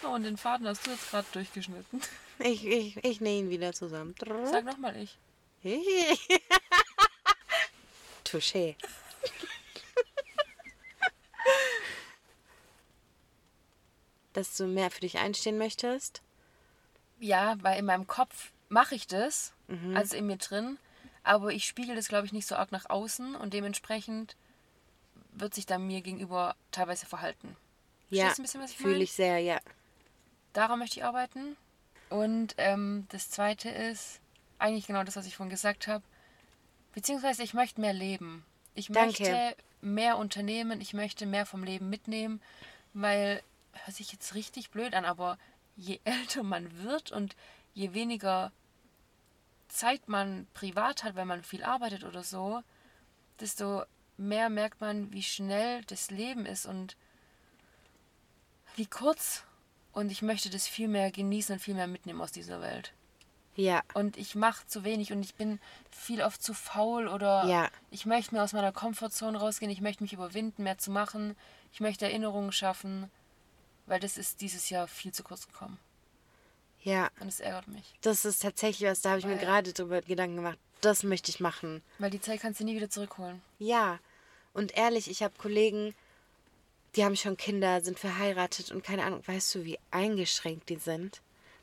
So, und den Faden hast du jetzt gerade durchgeschnitten. Ich, ich, ich nähe ihn wieder zusammen. Sag nochmal ich. Touché. Dass du mehr für dich einstehen möchtest? Ja, weil in meinem Kopf mache ich das, Mhm. also in mir drin, aber ich spiegel das, glaube ich, nicht so arg nach außen und dementsprechend wird sich dann mir gegenüber teilweise verhalten. Ja, fühle ich sehr, ja. Daran möchte ich arbeiten. Und ähm, das Zweite ist eigentlich genau das, was ich vorhin gesagt habe. Beziehungsweise ich möchte mehr leben. Ich Danke. möchte mehr unternehmen. Ich möchte mehr vom Leben mitnehmen, weil, hört sich jetzt richtig blöd an, aber je älter man wird und je weniger Zeit man privat hat, weil man viel arbeitet oder so, desto mehr merkt man, wie schnell das Leben ist und wie kurz. Und ich möchte das viel mehr genießen und viel mehr mitnehmen aus dieser Welt. Ja, Und ich mache zu wenig und ich bin viel oft zu faul oder Ja. ich möchte mir aus meiner Komfortzone rausgehen, ich möchte mich überwinden, mehr zu machen. Ich möchte Erinnerungen schaffen, weil das ist dieses Jahr viel zu kurz gekommen. ja. Und es ärgert mich. Das ist tatsächlich was, da habe ich mir Weil- gerade drüber Gedanken gemacht. Das möchte ich machen. Weil die Zeit kannst du nie wieder zurückholen. Ja. Und ehrlich, ich habe Kollegen, die haben schon Kinder, sind verheiratet und keine Ahnung, weißt du, wie eingeschränkt die sind?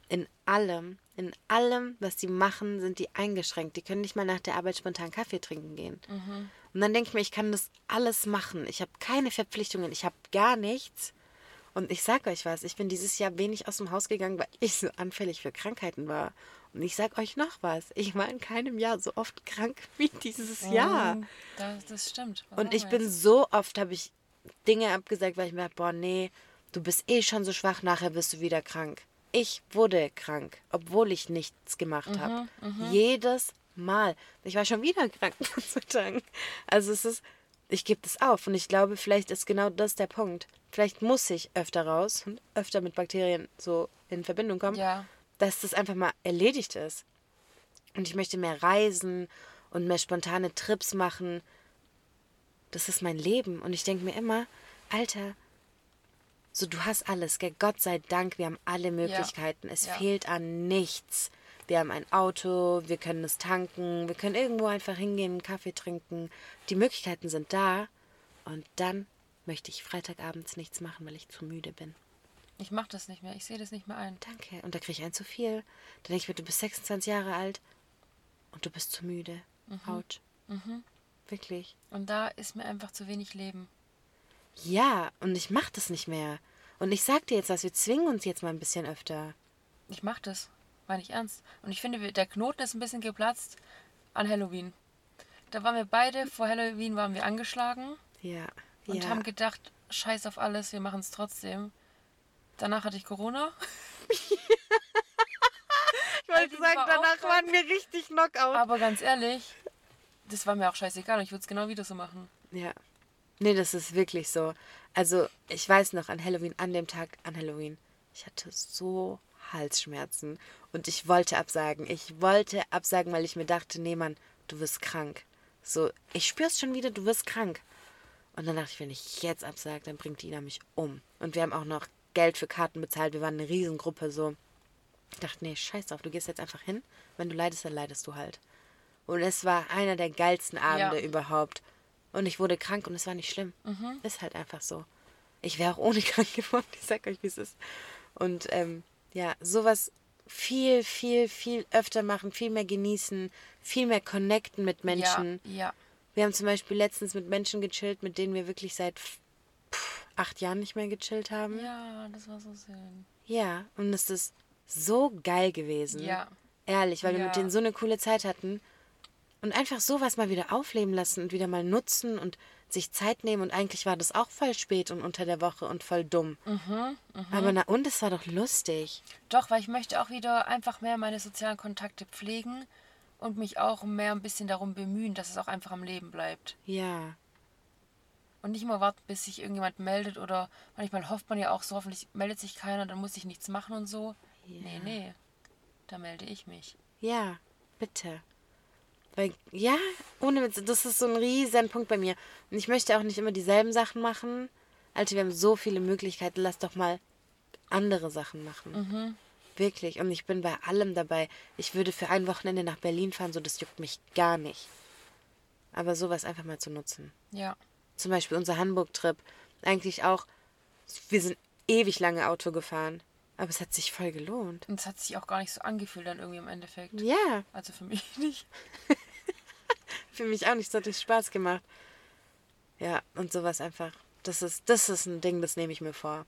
In allem, in allem, was sie machen, sind die eingeschränkt. Die können nicht mal nach der Arbeit spontan Kaffee trinken gehen. Und dann denke ich mir, ich kann das alles machen. Ich habe keine Verpflichtungen, ich habe gar nichts. Und ich sag euch was, ich bin dieses Jahr wenig aus dem Haus gegangen, weil ich so anfällig für Krankheiten war. Und ich sag euch noch was, ich war in keinem Jahr so oft krank wie dieses Jahr. Mhm, Das, das stimmt. Was Und ich bin so oft, habe ich Dinge abgesagt, weil ich mir dachte, boah, nee, du bist eh schon so schwach, nachher bist du wieder krank. ich wurde krank, obwohl ich nichts gemacht habe. Jedes Mal. Ich war schon wieder krank Tagen. Also es ist, ich gebe das auf und ich glaube, vielleicht ist genau das der Punkt. Vielleicht muss ich öfter raus und öfter mit Bakterien so in Verbindung kommen, Ja. dass das einfach mal erledigt ist. Und ich möchte mehr reisen und mehr spontane Trips machen. Das ist mein Leben. Und ich denke mir immer, Alter, so du hast alles, gell? Gott sei Dank, wir haben alle Möglichkeiten. Es Ja. fehlt an nichts. Wir haben ein Auto, wir können es tanken, wir können irgendwo einfach hingehen, einen Kaffee trinken. Die Möglichkeiten sind da. Und dann möchte ich Freitagabends nichts machen, weil ich zu müde bin. Ich mache das nicht mehr. Ich sehe das nicht mehr ein. Danke. Und da kriege ich ein zu viel. Dann denke ich mir, du bist 26 Jahre alt und du bist zu müde. Autsch. Wirklich. Und da ist mir einfach zu wenig Leben. Ja, und ich mach das nicht mehr. Und ich sag dir jetzt was, wir zwingen uns jetzt mal ein bisschen öfter. Ich mache das. Meine ich ernst. Und ich finde, der Knoten ist ein bisschen geplatzt an Halloween. Da waren wir beide, vor Halloween waren wir angeschlagen Ja. und ja. haben gedacht, scheiß auf alles, wir machen es trotzdem. Danach hatte ich Corona. ich wollte ich war auch krank. wir richtig Knockout. Aber ganz ehrlich, das war mir auch scheißegal und ich würde es genau wieder so machen. Ja. Nee, das ist wirklich so. Also, ich weiß noch, an Halloween, an dem Tag an Halloween, ich hatte so Halsschmerzen und ich wollte absagen. Ich wollte absagen, weil ich mir dachte, nee, Mann, du wirst krank. So, ich spür's schon wieder, du wirst krank. Und dann dachte ich, wenn ich jetzt absage, dann bringt Ina mich um. Und wir haben auch noch Geld für Karten bezahlt. Wir waren eine Riesengruppe so. Ich dachte, nee, scheiß drauf, du gehst jetzt einfach hin. Wenn du leidest, dann leidest du halt. Und es war einer der geilsten Abende Ja. überhaupt. Und ich wurde krank und es war nicht schlimm. Mhm. Ist halt einfach so. Ich wäre auch ohne krank geworden, ich sag euch, wie es ist. Und ähm, ja, sowas viel, viel, viel öfter machen, viel mehr genießen, viel mehr connecten mit Menschen. Ja, ja. Wir haben zum Beispiel letztens mit Menschen gechillt, mit denen wir wirklich seit pff, acht Jahren nicht mehr gechillt haben. Ja, das war so schön. Ja, und es ist so geil gewesen. Ja. Ehrlich, weil wir Ja. mit denen so eine coole Zeit hatten. Und einfach sowas mal wieder aufleben lassen und wieder mal nutzen und sich Zeit nehmen. Und eigentlich war das auch voll spät und unter der Woche und voll dumm. Mhm, Aber na und, es war doch lustig. Doch, weil ich möchte auch wieder einfach mehr meine sozialen Kontakte pflegen und mich auch mehr ein bisschen darum bemühen, dass es auch einfach am Leben bleibt. Ja. Und nicht immer warten, bis sich irgendjemand meldet oder manchmal hofft man ja auch so, hoffentlich meldet sich keiner, dann muss ich nichts machen und so. Nee, nee. Da melde ich mich. Ja, bitte. Weil, ja, ohne Witz, das ist so ein riesen Punkt bei mir. Und ich möchte auch nicht immer dieselben Sachen machen. Alter, wir haben so viele Möglichkeiten, lass doch mal andere Sachen machen. Wirklich. Und ich bin bei allem dabei. Ich würde für ein Wochenende nach Berlin fahren, so das juckt mich gar nicht. Aber sowas einfach mal zu nutzen. Ja. Zum Beispiel unser Hamburg-Trip. Eigentlich auch, wir sind ewig lange Auto gefahren. Aber es hat sich voll gelohnt. Und es hat sich auch gar nicht so angefühlt dann irgendwie im Endeffekt. Ja, Also für mich nicht. Für mich auch nicht, es hat Spaß gemacht. Ja, und sowas einfach. Das ist, das ist ein Ding, das nehme ich mir vor.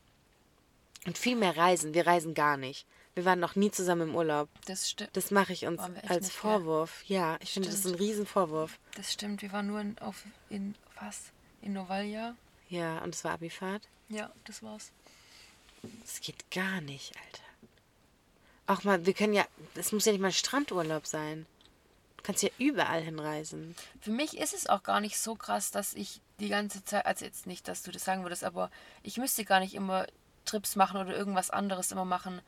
Und viel mehr reisen. Wir reisen gar nicht. Wir waren noch nie zusammen im Urlaub. Das stimmt. Das mache ich uns als? Vorwurf. Ja, ich finde, das ist ein. Riesenvorwurf. Das stimmt. Wir waren nur in, auf, in was? In Novalia. Ja, und es war Abifahrt. Ja, das war's. Das geht gar nicht, Alter. Auch mal, wir können ja, es muss ja nicht mal Strandurlaub sein. Du kannst ja überall hinreisen. Für mich ist es auch gar nicht so krass, dass ich die ganze Zeit, also jetzt nicht, dass du das sagen würdest, aber ich müsste gar nicht immer Trips machen oder irgendwas anderes immer machen.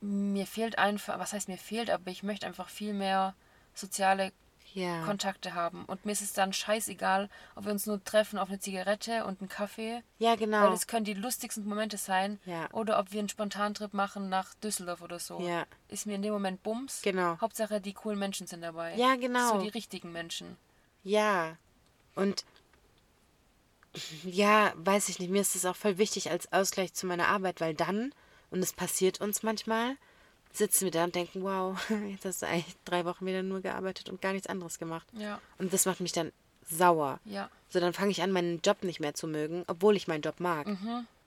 Mir fehlt einfach, was heißt mir fehlt, aber ich möchte einfach viel mehr soziale Ja. Kontakte haben. Und mir ist es dann scheißegal, ob wir uns nur treffen auf eine Zigarette und einen Kaffee. Ja, genau. Weil es können die lustigsten Momente sein. Ja. Oder ob wir einen Spontantrip machen nach Düsseldorf oder so. Ja. Ist mir in dem Moment Bums. Genau. Hauptsache, die coolen Menschen sind dabei. Ja, genau. So die richtigen Menschen. Ja. Und ja, weiß ich nicht, mir ist das auch voll wichtig als Ausgleich zu meiner Arbeit, weil dann, und es passiert uns manchmal, sitzen wir da und denken, wow, jetzt hast du eigentlich drei Wochen wieder nur gearbeitet und gar nichts anderes gemacht. Ja. Und das macht mich dann sauer. Ja. So, dann fange ich an, meinen Job nicht mehr zu mögen, obwohl ich meinen Job mag.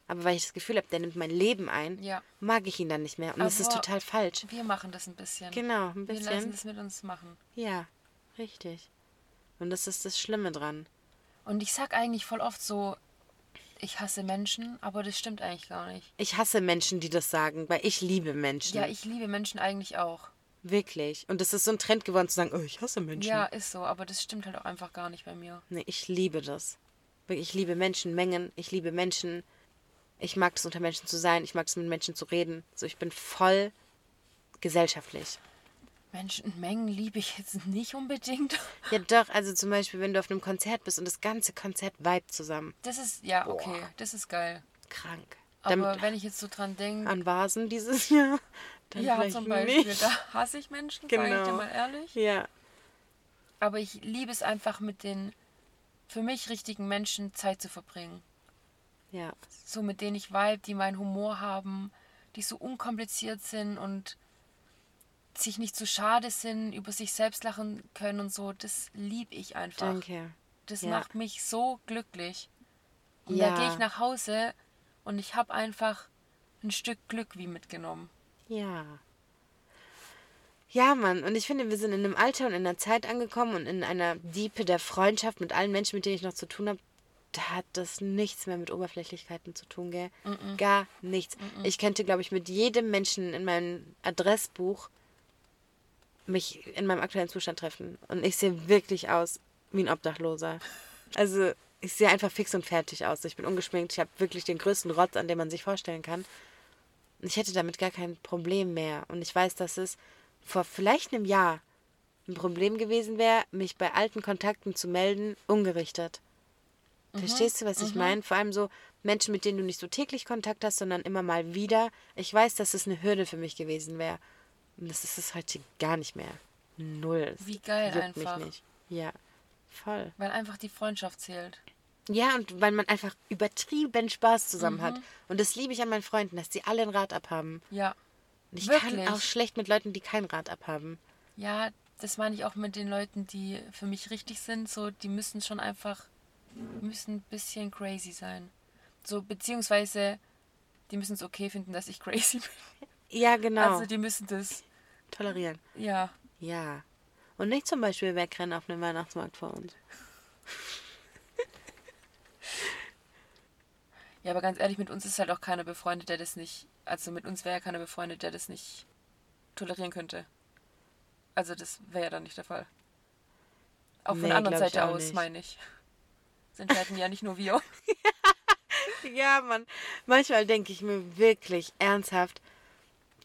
Aber weil ich das Gefühl habe, der nimmt mein Leben ein, Mhm. Ja. mag ich ihn dann nicht mehr. Und das ist total falsch. Wir machen das ein bisschen. Genau, ein Wir lassen bisschen. das mit uns machen. Ja, richtig. Und das ist das Schlimme dran. Und ich sag eigentlich voll oft so, Ich hasse Menschen, aber das stimmt eigentlich gar nicht. Ich hasse Menschen, die das sagen, weil ich liebe Menschen. Ja, ich liebe Menschen eigentlich auch. Wirklich. Und es ist so ein Trend geworden zu sagen, oh, ich hasse Menschen. Ja, ist so, aber das stimmt halt auch einfach gar nicht bei mir. Nee, ich liebe das. Ich liebe Menschenmengen, ich liebe Menschen. Ich mag es, unter Menschen zu sein, ich mag es, mit Menschen zu reden. So, ich bin voll gesellschaftlich. Menschenmengen liebe ich jetzt nicht unbedingt. Ja, doch, also zum Beispiel, wenn du auf einem Konzert bist und das ganze Konzert vibet zusammen. Das ist, ja, okay, das ist geil. Krank. Aber Damit, wenn ich jetzt so dran denke, an Vasen dieses Jahr. Dann ja, zum Beispiel, Nicht. da hasse ich Menschen, sage ich dir Genau. mal ehrlich. Ja, Aber ich liebe es einfach mit den für mich richtigen Menschen Zeit zu verbringen. ja. So mit denen ich vibe, die meinen Humor haben, die so unkompliziert sind und sich nicht zu schade sind, über sich selbst lachen können und so. Das liebe ich einfach. Danke. Das Ja. macht mich so glücklich. Und Ja. da gehe ich nach Hause und ich habe einfach ein Stück Glück wie mitgenommen. Ja. Ja, Mann. Und ich finde, wir sind in einem Alter und in einer Zeit angekommen und in einer Diepe der Freundschaft mit allen Menschen, mit denen ich noch zu tun habe. Da hat das nichts mehr mit Oberflächlichkeiten zu tun, gell? Gar nichts. Ich könnte, glaube ich, mit jedem Menschen in meinem Adressbuch mich in meinem aktuellen Zustand treffen. Und ich sehe wirklich aus wie ein Obdachloser. Also, ich sehe einfach fix und fertig aus. Ich bin ungeschminkt. Ich habe wirklich den größten Rotz, an dem man sich vorstellen kann. Und ich hätte damit gar kein Problem mehr. Und ich weiß, dass es vor vielleicht einem Jahr ein Problem gewesen wäre, mich bei alten Kontakten zu melden, ungerichtet. Verstehst du, was ich meine? Vor allem so Menschen, mit denen du nicht so täglich Kontakt hast, sondern immer mal wieder. Ich weiß, dass es eine Hürde für mich gewesen wäre. Und das ist es heute gar nicht mehr. Null. Wie geil einfach. Ja, voll. Weil einfach die Freundschaft zählt. Ja, und weil man einfach übertrieben Spaß zusammen Mhm. hat. Und das liebe ich an meinen Freunden, dass die alle ein Rad abhaben. Ja. Und ich Wirklich? kann auch schlecht mit Leuten, die kein Rad abhaben. Ja, das meine ich auch mit den Leuten, die für mich richtig sind. So, die müssen schon einfach, müssen ein bisschen crazy sein. So, beziehungsweise, die müssen es okay finden, dass ich crazy bin. Ja, genau. Also, die müssen das, Tolerieren. ja. Ja. Und nicht zum Beispiel wegrennen auf einem Weihnachtsmarkt vor uns. Ja, aber ganz ehrlich, mit uns ist halt auch keiner befreundet, der das nicht, also mit uns wäre ja keiner befreundet, der das nicht tolerieren könnte. Also, das wäre ja dann nicht der Fall. Auch von Nee, der anderen Seite aus, meine ich. Das entscheiden ja nicht nur wir. Ja, Mann. Manchmal denke ich mir wirklich ernsthaft,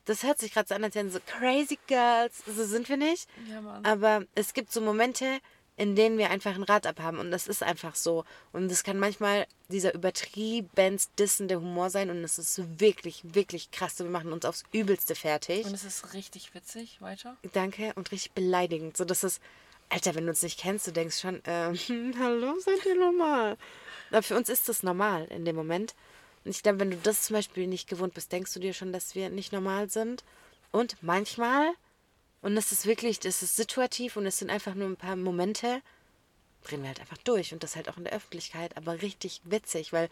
das hört sich gerade so an, als wären so crazy girls. So sind wir nicht. Ja, Mann. Aber es gibt so Momente, in denen wir einfach ein Rad abhaben. Und das ist einfach so. Und es kann manchmal dieser übertriebenst dissende Humor sein. Und es ist wirklich, wirklich krass. Wir machen uns aufs Übelste fertig. Und es ist richtig witzig. Weiter. Danke. Und richtig beleidigend. So, dass es, Alter, wenn du uns nicht kennst, du denkst schon, ähm, hallo, seid ihr normal? Aber für uns ist das normal in dem Moment. Und ich glaube, wenn du das zum Beispiel nicht gewohnt bist, denkst du dir schon, dass wir nicht normal sind. Und manchmal, und das ist wirklich, das ist situativ und es sind einfach nur ein paar Momente, drehen wir halt einfach durch. Und das halt auch in der Öffentlichkeit, aber richtig witzig, weil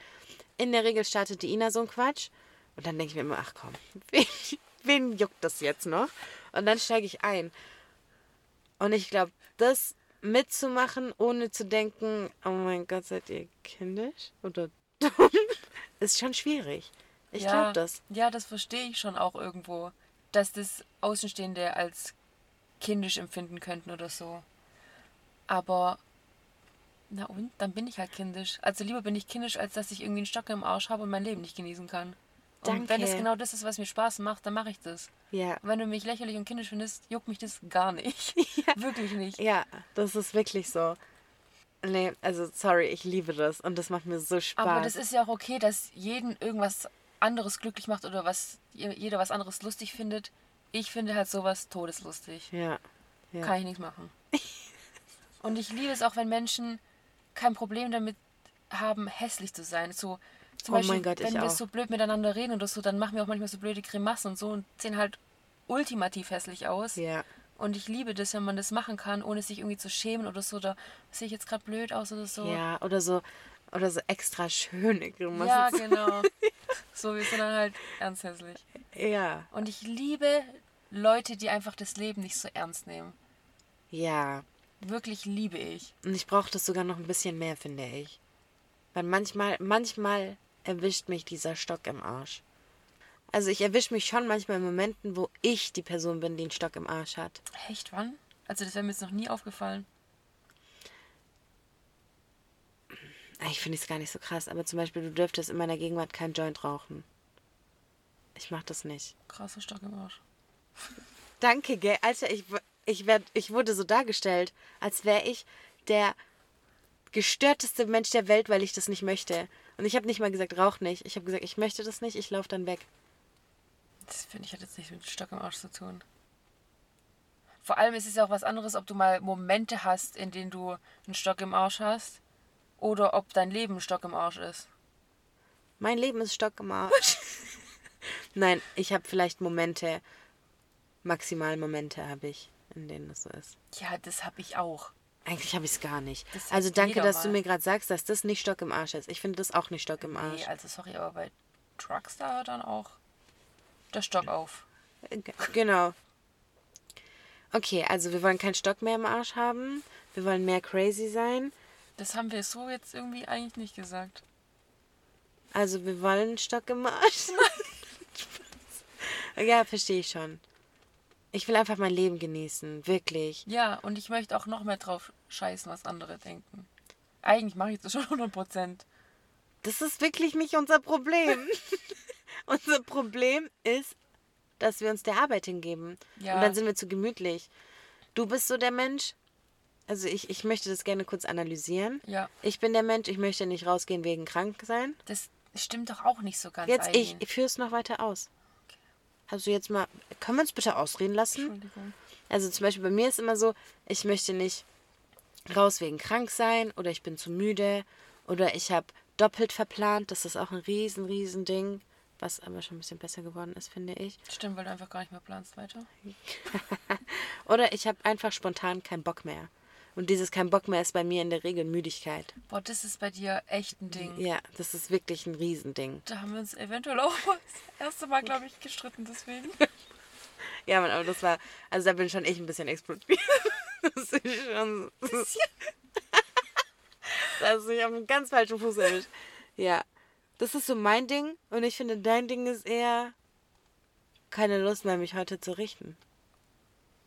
in der Regel startet die Ina so ein Quatsch. Und dann denke ich mir immer, ach komm, wen, wen juckt das jetzt noch? Und dann steige ich ein. Und ich glaube, das mitzumachen, ohne zu denken, oh mein Gott, seid ihr kindisch oder ist schon schwierig. Ich ja, glaube das. Ja, das verstehe ich schon auch irgendwo. Dass das Außenstehende als kindisch empfinden könnten oder so. Aber, na und? Dann bin ich halt kindisch. Also lieber bin ich kindisch, als dass ich irgendwie einen Stock im Arsch habe und mein Leben nicht genießen kann. Und wenn es Danke. genau das ist, was mir Spaß macht, dann mache ich das. Ja. Und wenn du mich lächerlich und kindisch findest, juckt mich das gar nicht. Wirklich nicht. Ja, das ist wirklich so. Nee, also sorry, ich liebe das und das macht mir so Spaß. Aber das ist ja auch okay, dass jeden irgendwas anderes glücklich macht oder was jeder was anderes lustig findet. Ich finde halt sowas todeslustig. ja. ja. Kann ich nicht machen. Und ich liebe es auch, wenn Menschen kein Problem damit haben, hässlich zu sein. So, zum Oh Beispiel, mein Gott, wenn wir auch. so blöd miteinander reden oder so, dann machen wir auch manchmal so blöde Grimassen und so und sehen halt ultimativ hässlich aus. Ja. Und ich liebe das, wenn man das machen kann, ohne sich irgendwie zu schämen oder so. Oder sehe ich jetzt gerade blöd aus oder so. Ja, oder so oder so extra schöne Grimassen. Ja, genau. so, wir sind dann halt ernst hässlich. Ja. Und ich liebe Leute, die einfach das Leben nicht so ernst nehmen. Ja. Wirklich liebe ich. Und ich brauche das sogar noch ein bisschen mehr, finde ich. Weil manchmal, manchmal erwischt mich dieser Stock im Arsch. Also ich erwische mich schon manchmal in Momenten, wo ich die Person bin, die einen Stock im Arsch hat. Echt, wann? Also das wäre mir jetzt noch nie aufgefallen. Ich finde es gar nicht so krass, aber zum Beispiel, du dürftest in meiner Gegenwart keinen Joint rauchen. Ich mach das nicht. Krasser Stock im Arsch. Danke, gell? Alter, ich, ich, werd, ich wurde so dargestellt, als wäre ich der gestörteste Mensch der Welt, weil ich das nicht möchte. Und ich habe nicht mal gesagt, rauch nicht. Ich habe gesagt, ich möchte das nicht, ich laufe dann weg. Das finde ich hat jetzt nicht mit Stock im Arsch zu tun. Vor allem ist es ja auch was anderes, ob du mal Momente hast, in denen du einen Stock im Arsch hast oder ob dein Leben Stock im Arsch ist. Mein Leben ist Stock im Arsch. Nein, ich habe vielleicht Momente, maximal Momente habe ich, in denen das so ist. Ja, das habe ich auch. Eigentlich habe ich es gar nicht. Das Also danke, dass du mal. mir gerade sagst, dass das nicht Stock im Arsch ist. Ich finde das auch nicht Stock im Arsch. Nee, also sorry, aber bei Trucks da hört dann auch der Stock auf. Genau. Okay, also wir wollen keinen Stock mehr im Arsch haben. Wir wollen mehr crazy sein. Das haben wir so jetzt irgendwie eigentlich nicht gesagt. Also wir wollen einen Stock im Arsch. Ja, verstehe ich schon. Ich will einfach mein Leben genießen. Wirklich. Ja, und ich möchte auch noch mehr drauf scheißen, was andere denken. Eigentlich mache ich das schon 100 Prozent. Das ist wirklich nicht unser Problem. unser Problem ist, dass wir uns der Arbeit hingeben. Ja. Und dann sind wir zu gemütlich. Du bist so der Mensch. Also ich, ich möchte das gerne kurz analysieren. Ja, Ich bin der Mensch, ich möchte nicht rausgehen wegen krank sein. das stimmt doch auch nicht so ganz Jetzt ich, ich führe es noch weiter aus. Also jetzt mal, können wir uns bitte ausreden lassen? Entschuldigung. Also zum Beispiel bei mir ist immer so, ich möchte nicht raus wegen krank sein oder ich bin zu müde oder ich habe doppelt verplant. Das ist auch ein riesen, riesen Ding, was aber schon ein bisschen besser geworden ist, finde ich. Stimmt, weil du einfach gar nicht mehr planst weiter. Oder ich habe einfach spontan keinen Bock mehr. Und dieses kein Bock mehr ist bei mir in der Regel Müdigkeit. Boah, das ist bei dir echt ein Ding. Ja, das ist wirklich ein Riesending. Da haben wir uns eventuell auch das erste Mal, glaube ich, gestritten deswegen. Ja, Mann, aber das war, also da bin schon ich ein bisschen explodiert. Das ist schon. Da hast du mich auf einem ganz falschen Fuß erwischt. Ja. Das ist so mein Ding und ich finde, dein Ding ist eher keine Lust mehr, mich heute zu richten.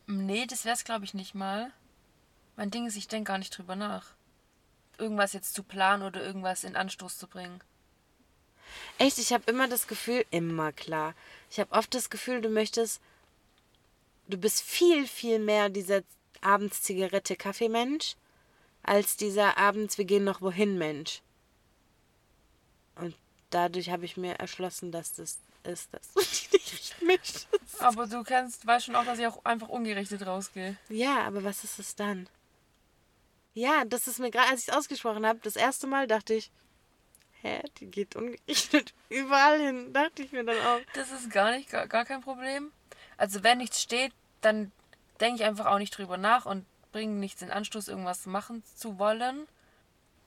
Nee, das wär's, glaube ich, nicht mal. Mein Ding ist, ich denke gar nicht drüber nach. Irgendwas jetzt zu planen oder irgendwas in Anstoß zu bringen. Echt, ich habe immer das Gefühl, immer klar. Ich habe oft das Gefühl, du möchtest, du bist viel, viel mehr dieser abends Zigarette Kaffee Mensch als dieser abends wir gehen noch wohin Mensch. Und dadurch habe ich mir erschlossen, dass das ist, dass du dich nicht möchtest. Aber du kennst, weißt schon auch, dass ich auch einfach ungerichtet rausgehe. Ja, aber was ist es dann? Ja, das ist mir gerade, als ich es ausgesprochen habe, das erste Mal dachte ich, hä, die geht ungerichtet überall hin, dachte ich mir dann auch. Das ist gar nicht, gar, gar kein Problem. Also wenn nichts steht, dann denke ich einfach auch nicht drüber nach und bringe nichts in Anstoß, irgendwas machen zu wollen.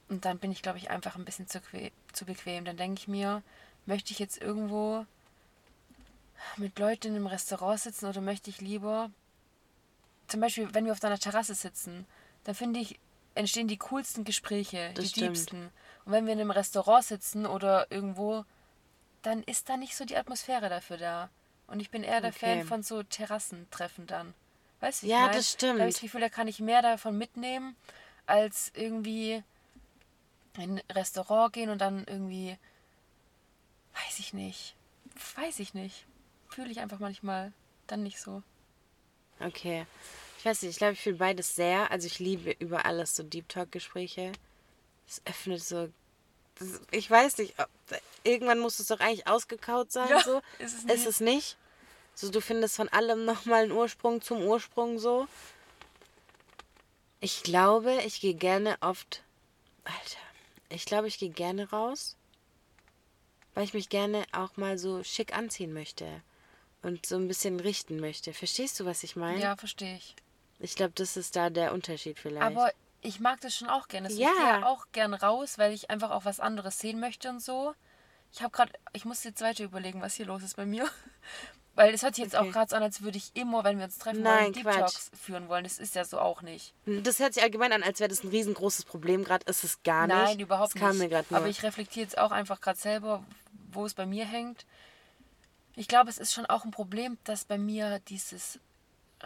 Und dann bin ich, glaube ich, einfach ein bisschen zu, zu bequem. Dann denke ich mir, möchte ich jetzt irgendwo mit Leuten im Restaurant sitzen oder möchte ich lieber, zum Beispiel, wenn wir auf deiner Terrasse sitzen, dann finde ich, entstehen die coolsten Gespräche, Das die stimmt. diebsten. Und wenn wir in einem Restaurant sitzen oder irgendwo, dann ist da nicht so die Atmosphäre dafür da. Und ich bin eher der Okay. Fan von so Terrassentreffen dann. Weißt du, Ja, ich mein? das stimmt. Da habe ich das Gefühl, da kann ich mehr davon mitnehmen, als irgendwie in ein Restaurant gehen und dann irgendwie, weiß ich nicht, weiß ich nicht. Fühle ich einfach manchmal dann nicht so. Okay. Ich weiß nicht, ich glaube, ich fühle beides sehr. Also ich liebe über alles so Deep Talk-Gespräche. Es öffnet so. Das, ich weiß nicht, ob, irgendwann muss es doch eigentlich ausgekaut sein. Ja, so. ist es Ist nicht. es nicht? So, du findest von allem nochmal einen Ursprung zum Ursprung so. Ich glaube, ich gehe gerne oft. Alter, ich glaube, ich gehe gerne raus, weil ich mich gerne auch mal so schick anziehen möchte und so ein bisschen richten möchte. Verstehst du, was ich meine? Ja, verstehe ich. Ich glaube, das ist da der Unterschied vielleicht. Aber ich mag das schon auch gerne. Also Ja. Ich gehe auch gern raus, weil ich einfach auch was anderes sehen möchte und so. Ich habe gerade, ich muss jetzt weiter überlegen, was hier los ist bei mir. Weil es hört sich jetzt Okay. auch gerade so an, als würde ich immer, wenn wir uns treffen Nein, wollen, Deep Quatsch. Talks führen wollen. Das ist ja so auch nicht. Das hört sich allgemein an, als wäre das ein riesengroßes Problem. Gerade ist es gar nicht. Nein, überhaupt das nicht. Aber ich reflektiere jetzt auch einfach gerade selber, wo es bei mir hängt. Ich glaube, es ist schon auch ein Problem, dass bei mir dieses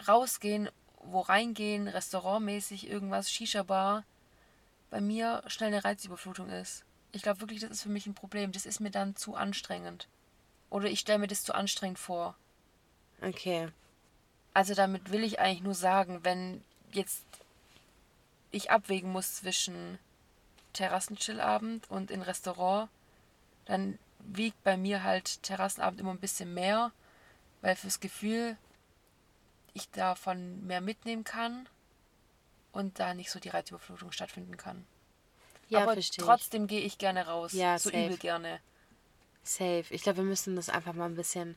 Rausgehen, wo reingehen, restaurantmäßig, irgendwas, Shisha-Bar, bei mir schnell eine Reizüberflutung ist. Ich glaube wirklich, das ist für mich ein Problem. Das ist mir dann zu anstrengend. Oder ich stelle mir das zu anstrengend vor. okay. Also damit will ich eigentlich nur sagen, wenn jetzt ich abwägen muss zwischen Terrassenchillabend und in Restaurant, dann wiegt bei mir halt Terrassenabend immer ein bisschen mehr, weil fürs Gefühl ich davon mehr mitnehmen kann und da nicht so die Reizüberflutung stattfinden kann. Ja, Aber trotzdem gehe ich gerne raus. Ja, so safe. übel gerne. Safe. Ich glaube, wir müssen das einfach mal ein bisschen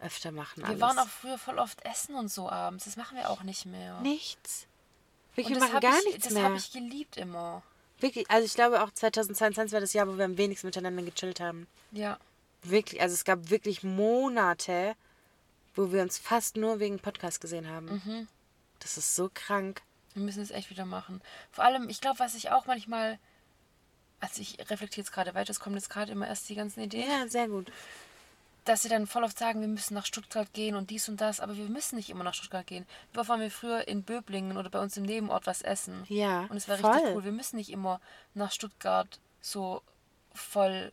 öfter machen. Wir alles. waren auch früher voll oft essen und so abends. Das machen wir auch nicht mehr. nichts. Wirklich, wir das machen gar ich, nichts Das mehr. habe ich geliebt immer. Wirklich, also ich glaube auch 2022 war das Jahr, wo wir am wenigsten miteinander gechillt haben. Ja. Wirklich, also es gab wirklich Monate, wo wir uns fast nur wegen Podcast gesehen haben. Mhm. Das ist so krank. Wir müssen es echt wieder machen. Vor allem, ich glaube, was ich auch manchmal, also ich reflektiere jetzt gerade weiter, es kommen jetzt gerade immer erst die ganzen Ideen, Ja, sehr gut. dass sie dann voll oft sagen, wir müssen nach Stuttgart gehen und dies und das, aber wir müssen nicht immer nach Stuttgart gehen. Wie oft waren wir früher in Böblingen oder bei uns im Nebenort was essen? Ja, Und es war voll. richtig cool. Wir müssen nicht immer nach Stuttgart so voll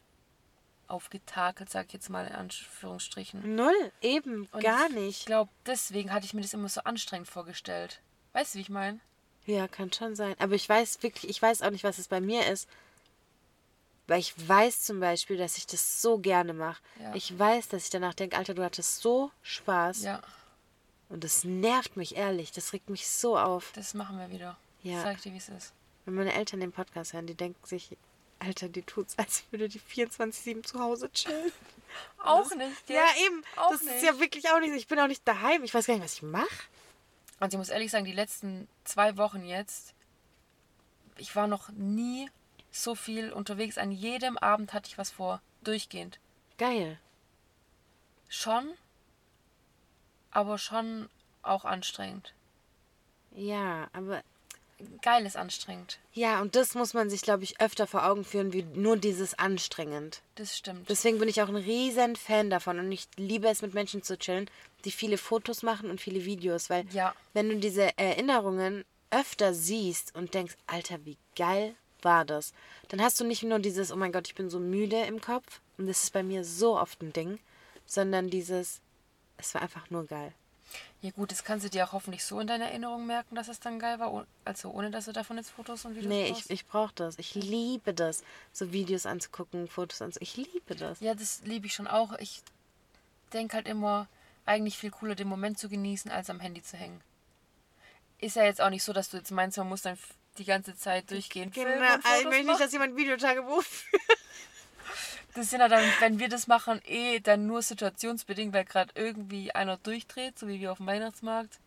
aufgetakelt, sag ich jetzt mal in Anführungsstrichen. Null, eben, Und gar Ich nicht. glaube, deswegen hatte ich mir das immer so anstrengend vorgestellt. Weißt du, wie ich meine? Ja, kann schon sein. Aber ich weiß wirklich, ich weiß auch nicht, was es bei mir ist. Weil ich weiß zum Beispiel, dass ich das so gerne mache. Ja. Ich weiß, dass ich danach denke, Alter, du hattest so Spaß. Ja, Und das nervt mich ehrlich. Das regt mich so auf. das machen wir wieder. Ja. Sag ich dir, wie es ist. Wenn meine Eltern den Podcast hören, die denken sich, Alter, die tut's, als würde die 24-7 zu Hause chillen. Auch nicht, gell? Ja, eben. Auch das ist nicht. ja wirklich auch nicht. Ich bin auch nicht daheim. Ich weiß gar nicht, was ich mache. Also ich muss ehrlich sagen, die letzten zwei Wochen jetzt, ich war noch nie so viel unterwegs. An jedem Abend hatte ich was vor. Durchgehend. Geil. Schon, aber schon auch anstrengend. Ja, aber Geil ist anstrengend. ja, und das muss man sich, glaube ich, öfter vor Augen führen, wie nur dieses anstrengend. Das stimmt. Deswegen bin ich auch ein riesen Fan davon und ich liebe es, mit Menschen zu chillen, die viele Fotos machen und viele Videos, weil Ja. wenn du diese Erinnerungen öfter siehst und denkst, Alter, wie geil war das, dann hast du nicht nur dieses, oh mein Gott, ich bin so müde im Kopf und das ist bei mir so oft ein Ding, sondern dieses, es war einfach nur geil. ja gut, das kannst du dir auch hoffentlich so in deiner Erinnerung merken, dass es dann geil war. Also ohne, dass du davon jetzt Fotos und Videos Nee, brauchst. ich, ich brauche das. Ich liebe das, so Videos anzugucken, Fotos anzugucken. Ich liebe das. Ja, das liebe ich schon auch. Ich denke halt immer, eigentlich viel cooler, den Moment zu genießen, als am Handy zu hängen. Ist ja jetzt auch nicht so, dass du jetzt meinst, man muss dann die ganze Zeit durchgehend filmen Genau, und also ich möchte nicht, dass jemand Videotagebuch führt. Das sind ja dann, wenn wir das machen, eh dann nur situationsbedingt, weil gerade irgendwie einer durchdreht, so wie wir auf dem Weihnachtsmarkt.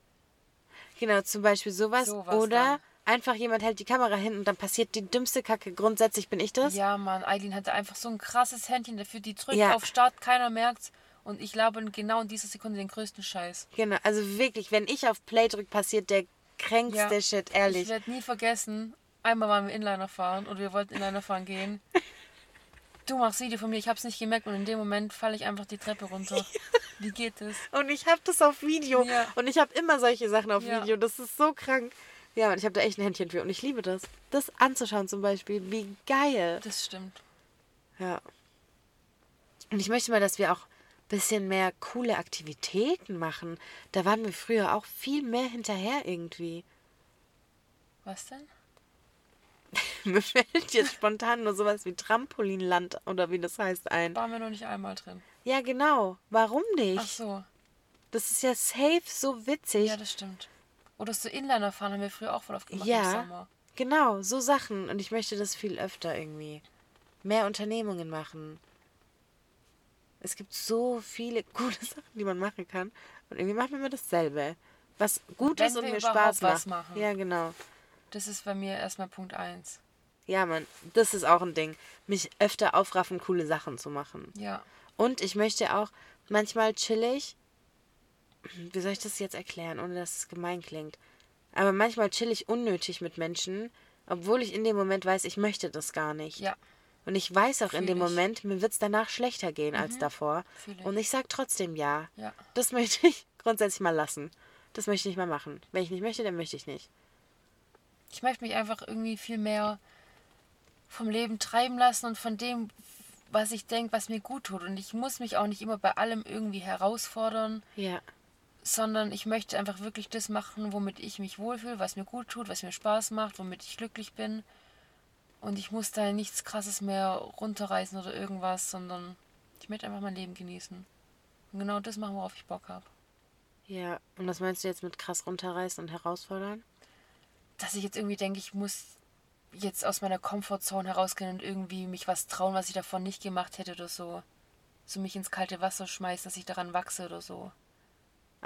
Genau, zum Beispiel sowas. Sowas oder dann. einfach jemand hält die Kamera hin und dann passiert die dümmste Kacke. Grundsätzlich bin ich das. Ja, Mann, Eileen hatte einfach so ein krasses Händchen dafür, die drückt Ja. auf Start, keiner merkt's. Und ich glaube genau in dieser Sekunde den größten Scheiß. Genau, also wirklich, wenn ich auf Play drücke, passiert der kränkste Ja. Shit, Ich ehrlich. werde nie vergessen, einmal waren wir Inliner fahren und wir wollten Inliner fahren gehen. Du machst Video von mir, ich hab's nicht gemerkt und in dem Moment falle ich einfach die Treppe runter. Wie geht das? Und ich habe das auf Video. Ja. Und ich habe immer solche Sachen auf Ja. Video. Das ist so krank. Ja, und ich habe da echt ein Händchen für. Und ich liebe das. Das anzuschauen zum Beispiel. Wie geil. Das stimmt. Ja. Und ich möchte mal, dass wir auch bisschen mehr coole Aktivitäten machen. Da waren wir früher auch viel mehr hinterher irgendwie. Was denn? Mir fällt jetzt spontan nur sowas wie Trampolinland oder wie das heißt ein. Waren wir noch nicht einmal drin. Ja, genau. Warum nicht? Ach so. Das ist ja safe so witzig. Ja, das stimmt. Oder so Inliner fahren haben wir früher auch voll oft gemacht im Ja, Sommer. genau, so Sachen. Und ich möchte das viel öfter irgendwie. Mehr Unternehmungen machen. Es gibt so viele gute Sachen, die man machen kann. Und irgendwie machen wir immer dasselbe. Was gut Wenn ist und wir mir Spaß was macht. machen. Ja, genau. Das ist bei mir erstmal Punkt 1. Ja, Mann, das ist auch ein Ding. Mich öfter aufraffen, coole Sachen zu machen. Ja. Und ich möchte auch manchmal chillig. Wie soll ich das jetzt erklären, ohne dass es gemein klingt? Aber manchmal chill ich unnötig mit Menschen, obwohl ich in dem Moment weiß, ich möchte das gar nicht. Ja. Und ich weiß auch in Fühl dem ich. Mhm. Moment, mir wird es danach schlechter gehen als davor. Ich. Und ich sag trotzdem ja. Ja. Das möchte ich grundsätzlich mal lassen. Das möchte ich nicht mal machen. Wenn ich nicht möchte, dann möchte ich nicht. Ich möchte mich einfach irgendwie viel mehr vom Leben treiben lassen und von dem, was ich denke, was mir gut tut. Und ich muss mich auch nicht immer bei allem irgendwie herausfordern, Ja. sondern ich möchte einfach wirklich das machen, womit ich mich wohlfühle, was mir gut tut, was mir Spaß macht, womit ich glücklich bin. Und ich muss da nichts Krasses mehr runterreißen oder irgendwas, sondern ich möchte einfach mein Leben genießen. Und genau das machen, worauf ich Bock habe. Ja. Und was meinst du jetzt mit krass runterreißen und herausfordern? dass ich jetzt irgendwie denke, ich muss jetzt aus meiner Komfortzone herausgehen und irgendwie mich was trauen, was ich davon nicht gemacht hätte oder so. So mich ins kalte Wasser schmeißen, dass ich daran wachse oder so.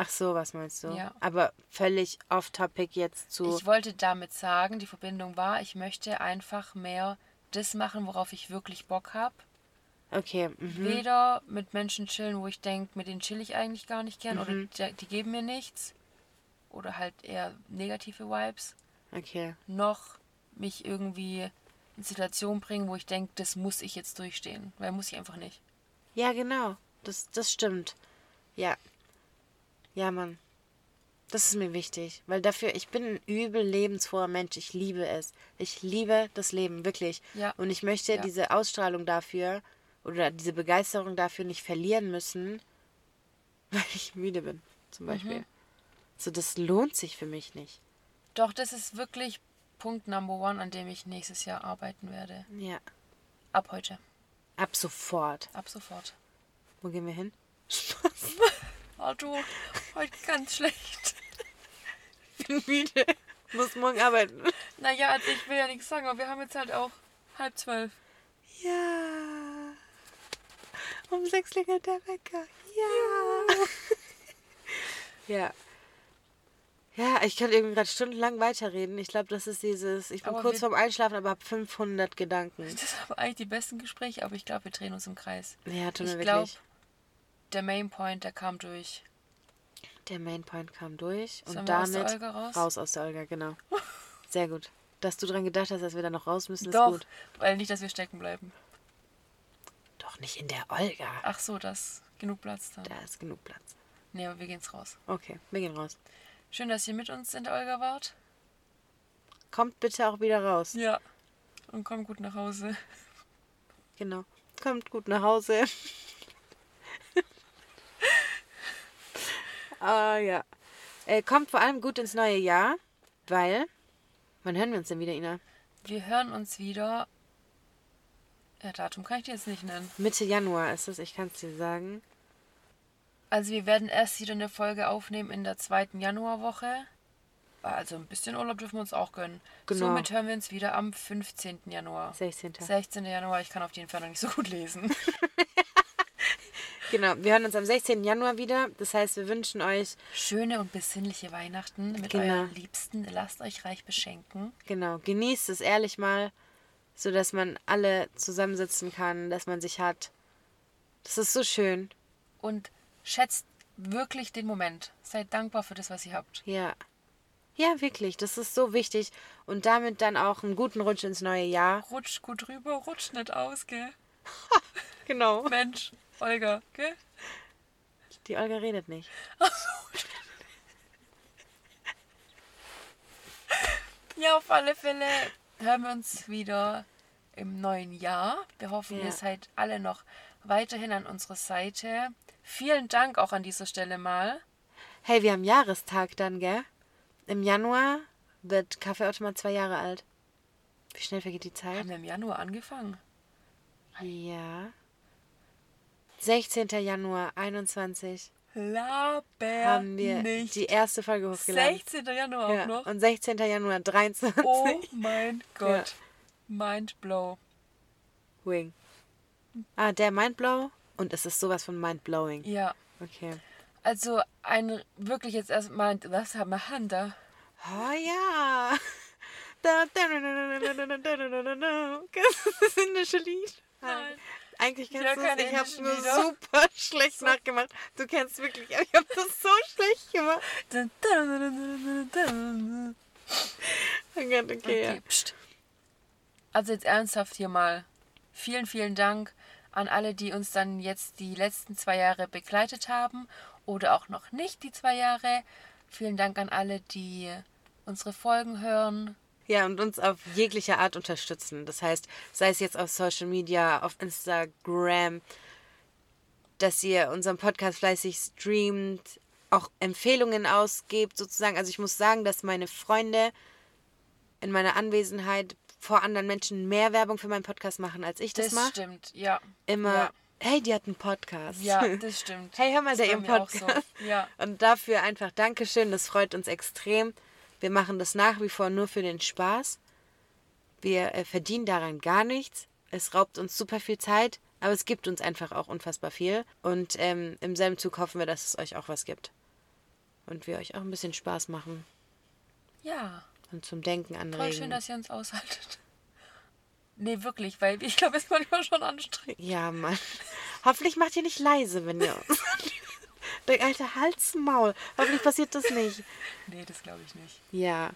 Ach so, was meinst du? Ja. Aber völlig off-topic jetzt zu. Ich wollte damit sagen, die Verbindung war, ich möchte einfach mehr das machen, worauf ich wirklich Bock habe. Okay. Mhm. Weder mit Menschen chillen, wo ich denke, mit denen chill ich eigentlich gar nicht gern oder Mhm. die, die geben mir nichts. Oder halt eher negative Vibes. Okay. noch mich irgendwie in Situationen bringen, wo ich denke, das muss ich jetzt durchstehen. Weil muss ich einfach nicht. Ja, genau. Das, das stimmt. Ja. Ja, Mann. Das ist mir wichtig. Weil dafür, ich bin ein übel lebensfroher Mensch. Ich liebe es. Ich liebe das Leben, wirklich. Ja. Und ich möchte Ja. diese Ausstrahlung dafür oder diese Begeisterung dafür nicht verlieren müssen, weil ich müde bin, zum Mhm. Beispiel. So, das lohnt sich für mich nicht. Doch, das ist wirklich Punkt Number One, an dem ich nächstes Jahr arbeiten werde. Ja. Ab heute. Ab sofort. Ab sofort. Wo gehen wir hin? Oh du, heute ganz schlecht. Ich bin müde. Muss morgen arbeiten. Naja, also ich will ja nichts sagen, aber wir haben jetzt halt auch halb zwölf. Ja. Um sechs klingelt der Wecker. Ja. Ja. Ja, ich kann irgendwie gerade stundenlang weiterreden. Ich glaube, das ist dieses, ich bin Aber kurz wir- vorm Einschlafen, aber habe 500 Gedanken. Das sind aber eigentlich die besten Gespräche, aber ich glaube, wir drehen uns im Kreis. Ja, tut mir Ich wirklich. Der Main Point, der kam durch. Der Mainpoint kam durch und Sollen aus der damit Olga raus? raus aus der Olga, genau. Sehr gut. Dass du dran gedacht hast, dass wir da noch raus müssen, ist Doch, gut. weil nicht, dass wir stecken bleiben. Doch nicht in der Olga. Ach so, das genug Platz dann. Da ist genug Platz. Nee, aber wir gehen's raus. Okay, wir gehen raus. Schön, dass ihr mit uns in der Olga wart. Kommt bitte auch wieder raus. Ja. Und komm gut nach Hause. Genau. Kommt gut nach Hause. ah ja. Äh, kommt vor allem gut ins neue Jahr, weil. Wann hören wir uns denn wieder, Ina? Wir hören uns wieder. Ja, Datum kann ich dir jetzt nicht nennen. Mitte Januar ist es, ich kann es dir sagen. Also wir werden erst wieder eine Folge aufnehmen in der zweiten Januarwoche. Also ein bisschen Urlaub dürfen wir uns auch gönnen. Genau. Somit hören wir uns wieder am 15. Januar. 16. 16. Januar, ich kann auf jeden Fall noch nicht so gut lesen. Genau, wir hören uns am 16. Januar wieder. Das heißt, wir wünschen euch, Schöne und besinnliche Weihnachten mit Genau. euren Liebsten. Lasst euch reich beschenken. genau, genießt es ehrlich mal, sodass man alle zusammensitzen kann, dass man sich hat. Das ist so schön. Und schätzt wirklich den Moment. Seid dankbar für das, was ihr habt. Ja. Ja, wirklich, das ist so wichtig. Und damit dann auch einen guten Rutsch ins neue Jahr. Rutscht gut rüber, rutscht nicht aus, gell? Genau. Mensch, Olga, gell? Die Olga redet nicht. Ja, auf alle Fälle hören wir uns wieder im neuen Jahr. Wir hoffen, Ja. ihr seid alle noch weiterhin an unserer Seite. Vielen Dank auch an dieser Stelle mal. Hey, wir haben Jahrestag dann, gell? Im Januar wird Kaffeeautomat zwei Jahre alt. Wie schnell vergeht die Zeit? Haben wir im Januar angefangen? Ja. 16. Januar 21 Laber haben wir nicht. die erste Folge hochgeladen. 16. Januar ja. auch noch. Und 16. Januar 23. Oh mein Gott. Ja. Mindblow. Wing. Ah, der Mindblow? Und es ist sowas von mindblowing. Ja. Okay. Also ein wirklich jetzt erstmal, was haben wir Hand da? Oh ja. Das ist ein Lied. Nein. Eigentlich kennst du es. Ich habe nur Lieder. super schlecht nachgemacht. Du kennst wirklich, aber ich habe das so schlecht gemacht. Oh Gott, okay, Okay, ja. Also jetzt ernsthaft hier mal. Vielen, vielen Dank an alle, die uns dann jetzt die letzten zwei Jahre begleitet haben oder auch noch nicht die zwei Jahre. Vielen Dank an alle, die unsere Folgen hören. Ja, und uns auf jegliche Art unterstützen. Das heißt, sei es jetzt auf Social Media, auf Instagram, dass ihr unseren Podcast fleißig streamt, auch Empfehlungen ausgebt, sozusagen. Also ich muss sagen, dass meine Freunde in meiner Anwesenheit vor anderen Menschen mehr Werbung für meinen Podcast machen, als ich das, Das mache. stimmt, ja. Immer, Ja, hey, die hat einen Podcast. ja das stimmt. Hey, hör mal, Das der ihren Podcast. So. Ja. Und dafür einfach Dankeschön, das freut uns extrem. Wir machen das nach wie vor nur für den Spaß. Wir äh, verdienen daran gar nichts. Es raubt uns super viel Zeit, aber es gibt uns einfach auch unfassbar viel. Und ähm, im selben Zug hoffen wir, dass es euch auch was gibt. Und wir euch auch ein bisschen Spaß machen ja, und zum Denken voll anregen. schön, dass ihr uns aushaltet. Nee, wirklich, weil ich glaube, es ist manchmal schon anstrengend. ja, Mann. Hoffentlich macht ihr nicht leise, wenn ihr uns. Der alte Halsmaul. Hoffentlich passiert das nicht. Nee, das glaube ich nicht. Ja.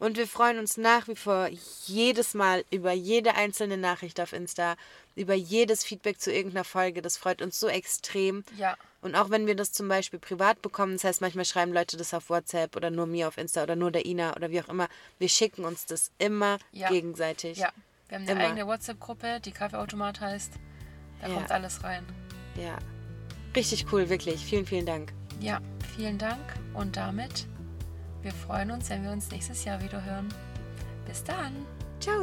Und wir freuen uns nach wie vor jedes Mal über jede einzelne Nachricht auf Insta, über jedes Feedback zu irgendeiner Folge. Das freut uns so extrem. Ja. Und auch wenn wir das zum Beispiel privat bekommen, das heißt, manchmal schreiben Leute das auf WhatsApp oder nur mir auf Insta oder nur der Ina oder wie auch immer, wir schicken uns das immer Ja. gegenseitig. Ja. Wir haben eine Immer. eigene WhatsApp-Gruppe, die Kaffeeautomat heißt. Da Ja. kommt alles rein. ja. Richtig cool, wirklich. Vielen, vielen Dank. Ja, vielen Dank und damit, wir freuen uns, wenn wir uns nächstes Jahr wieder hören. Bis dann! Ciao.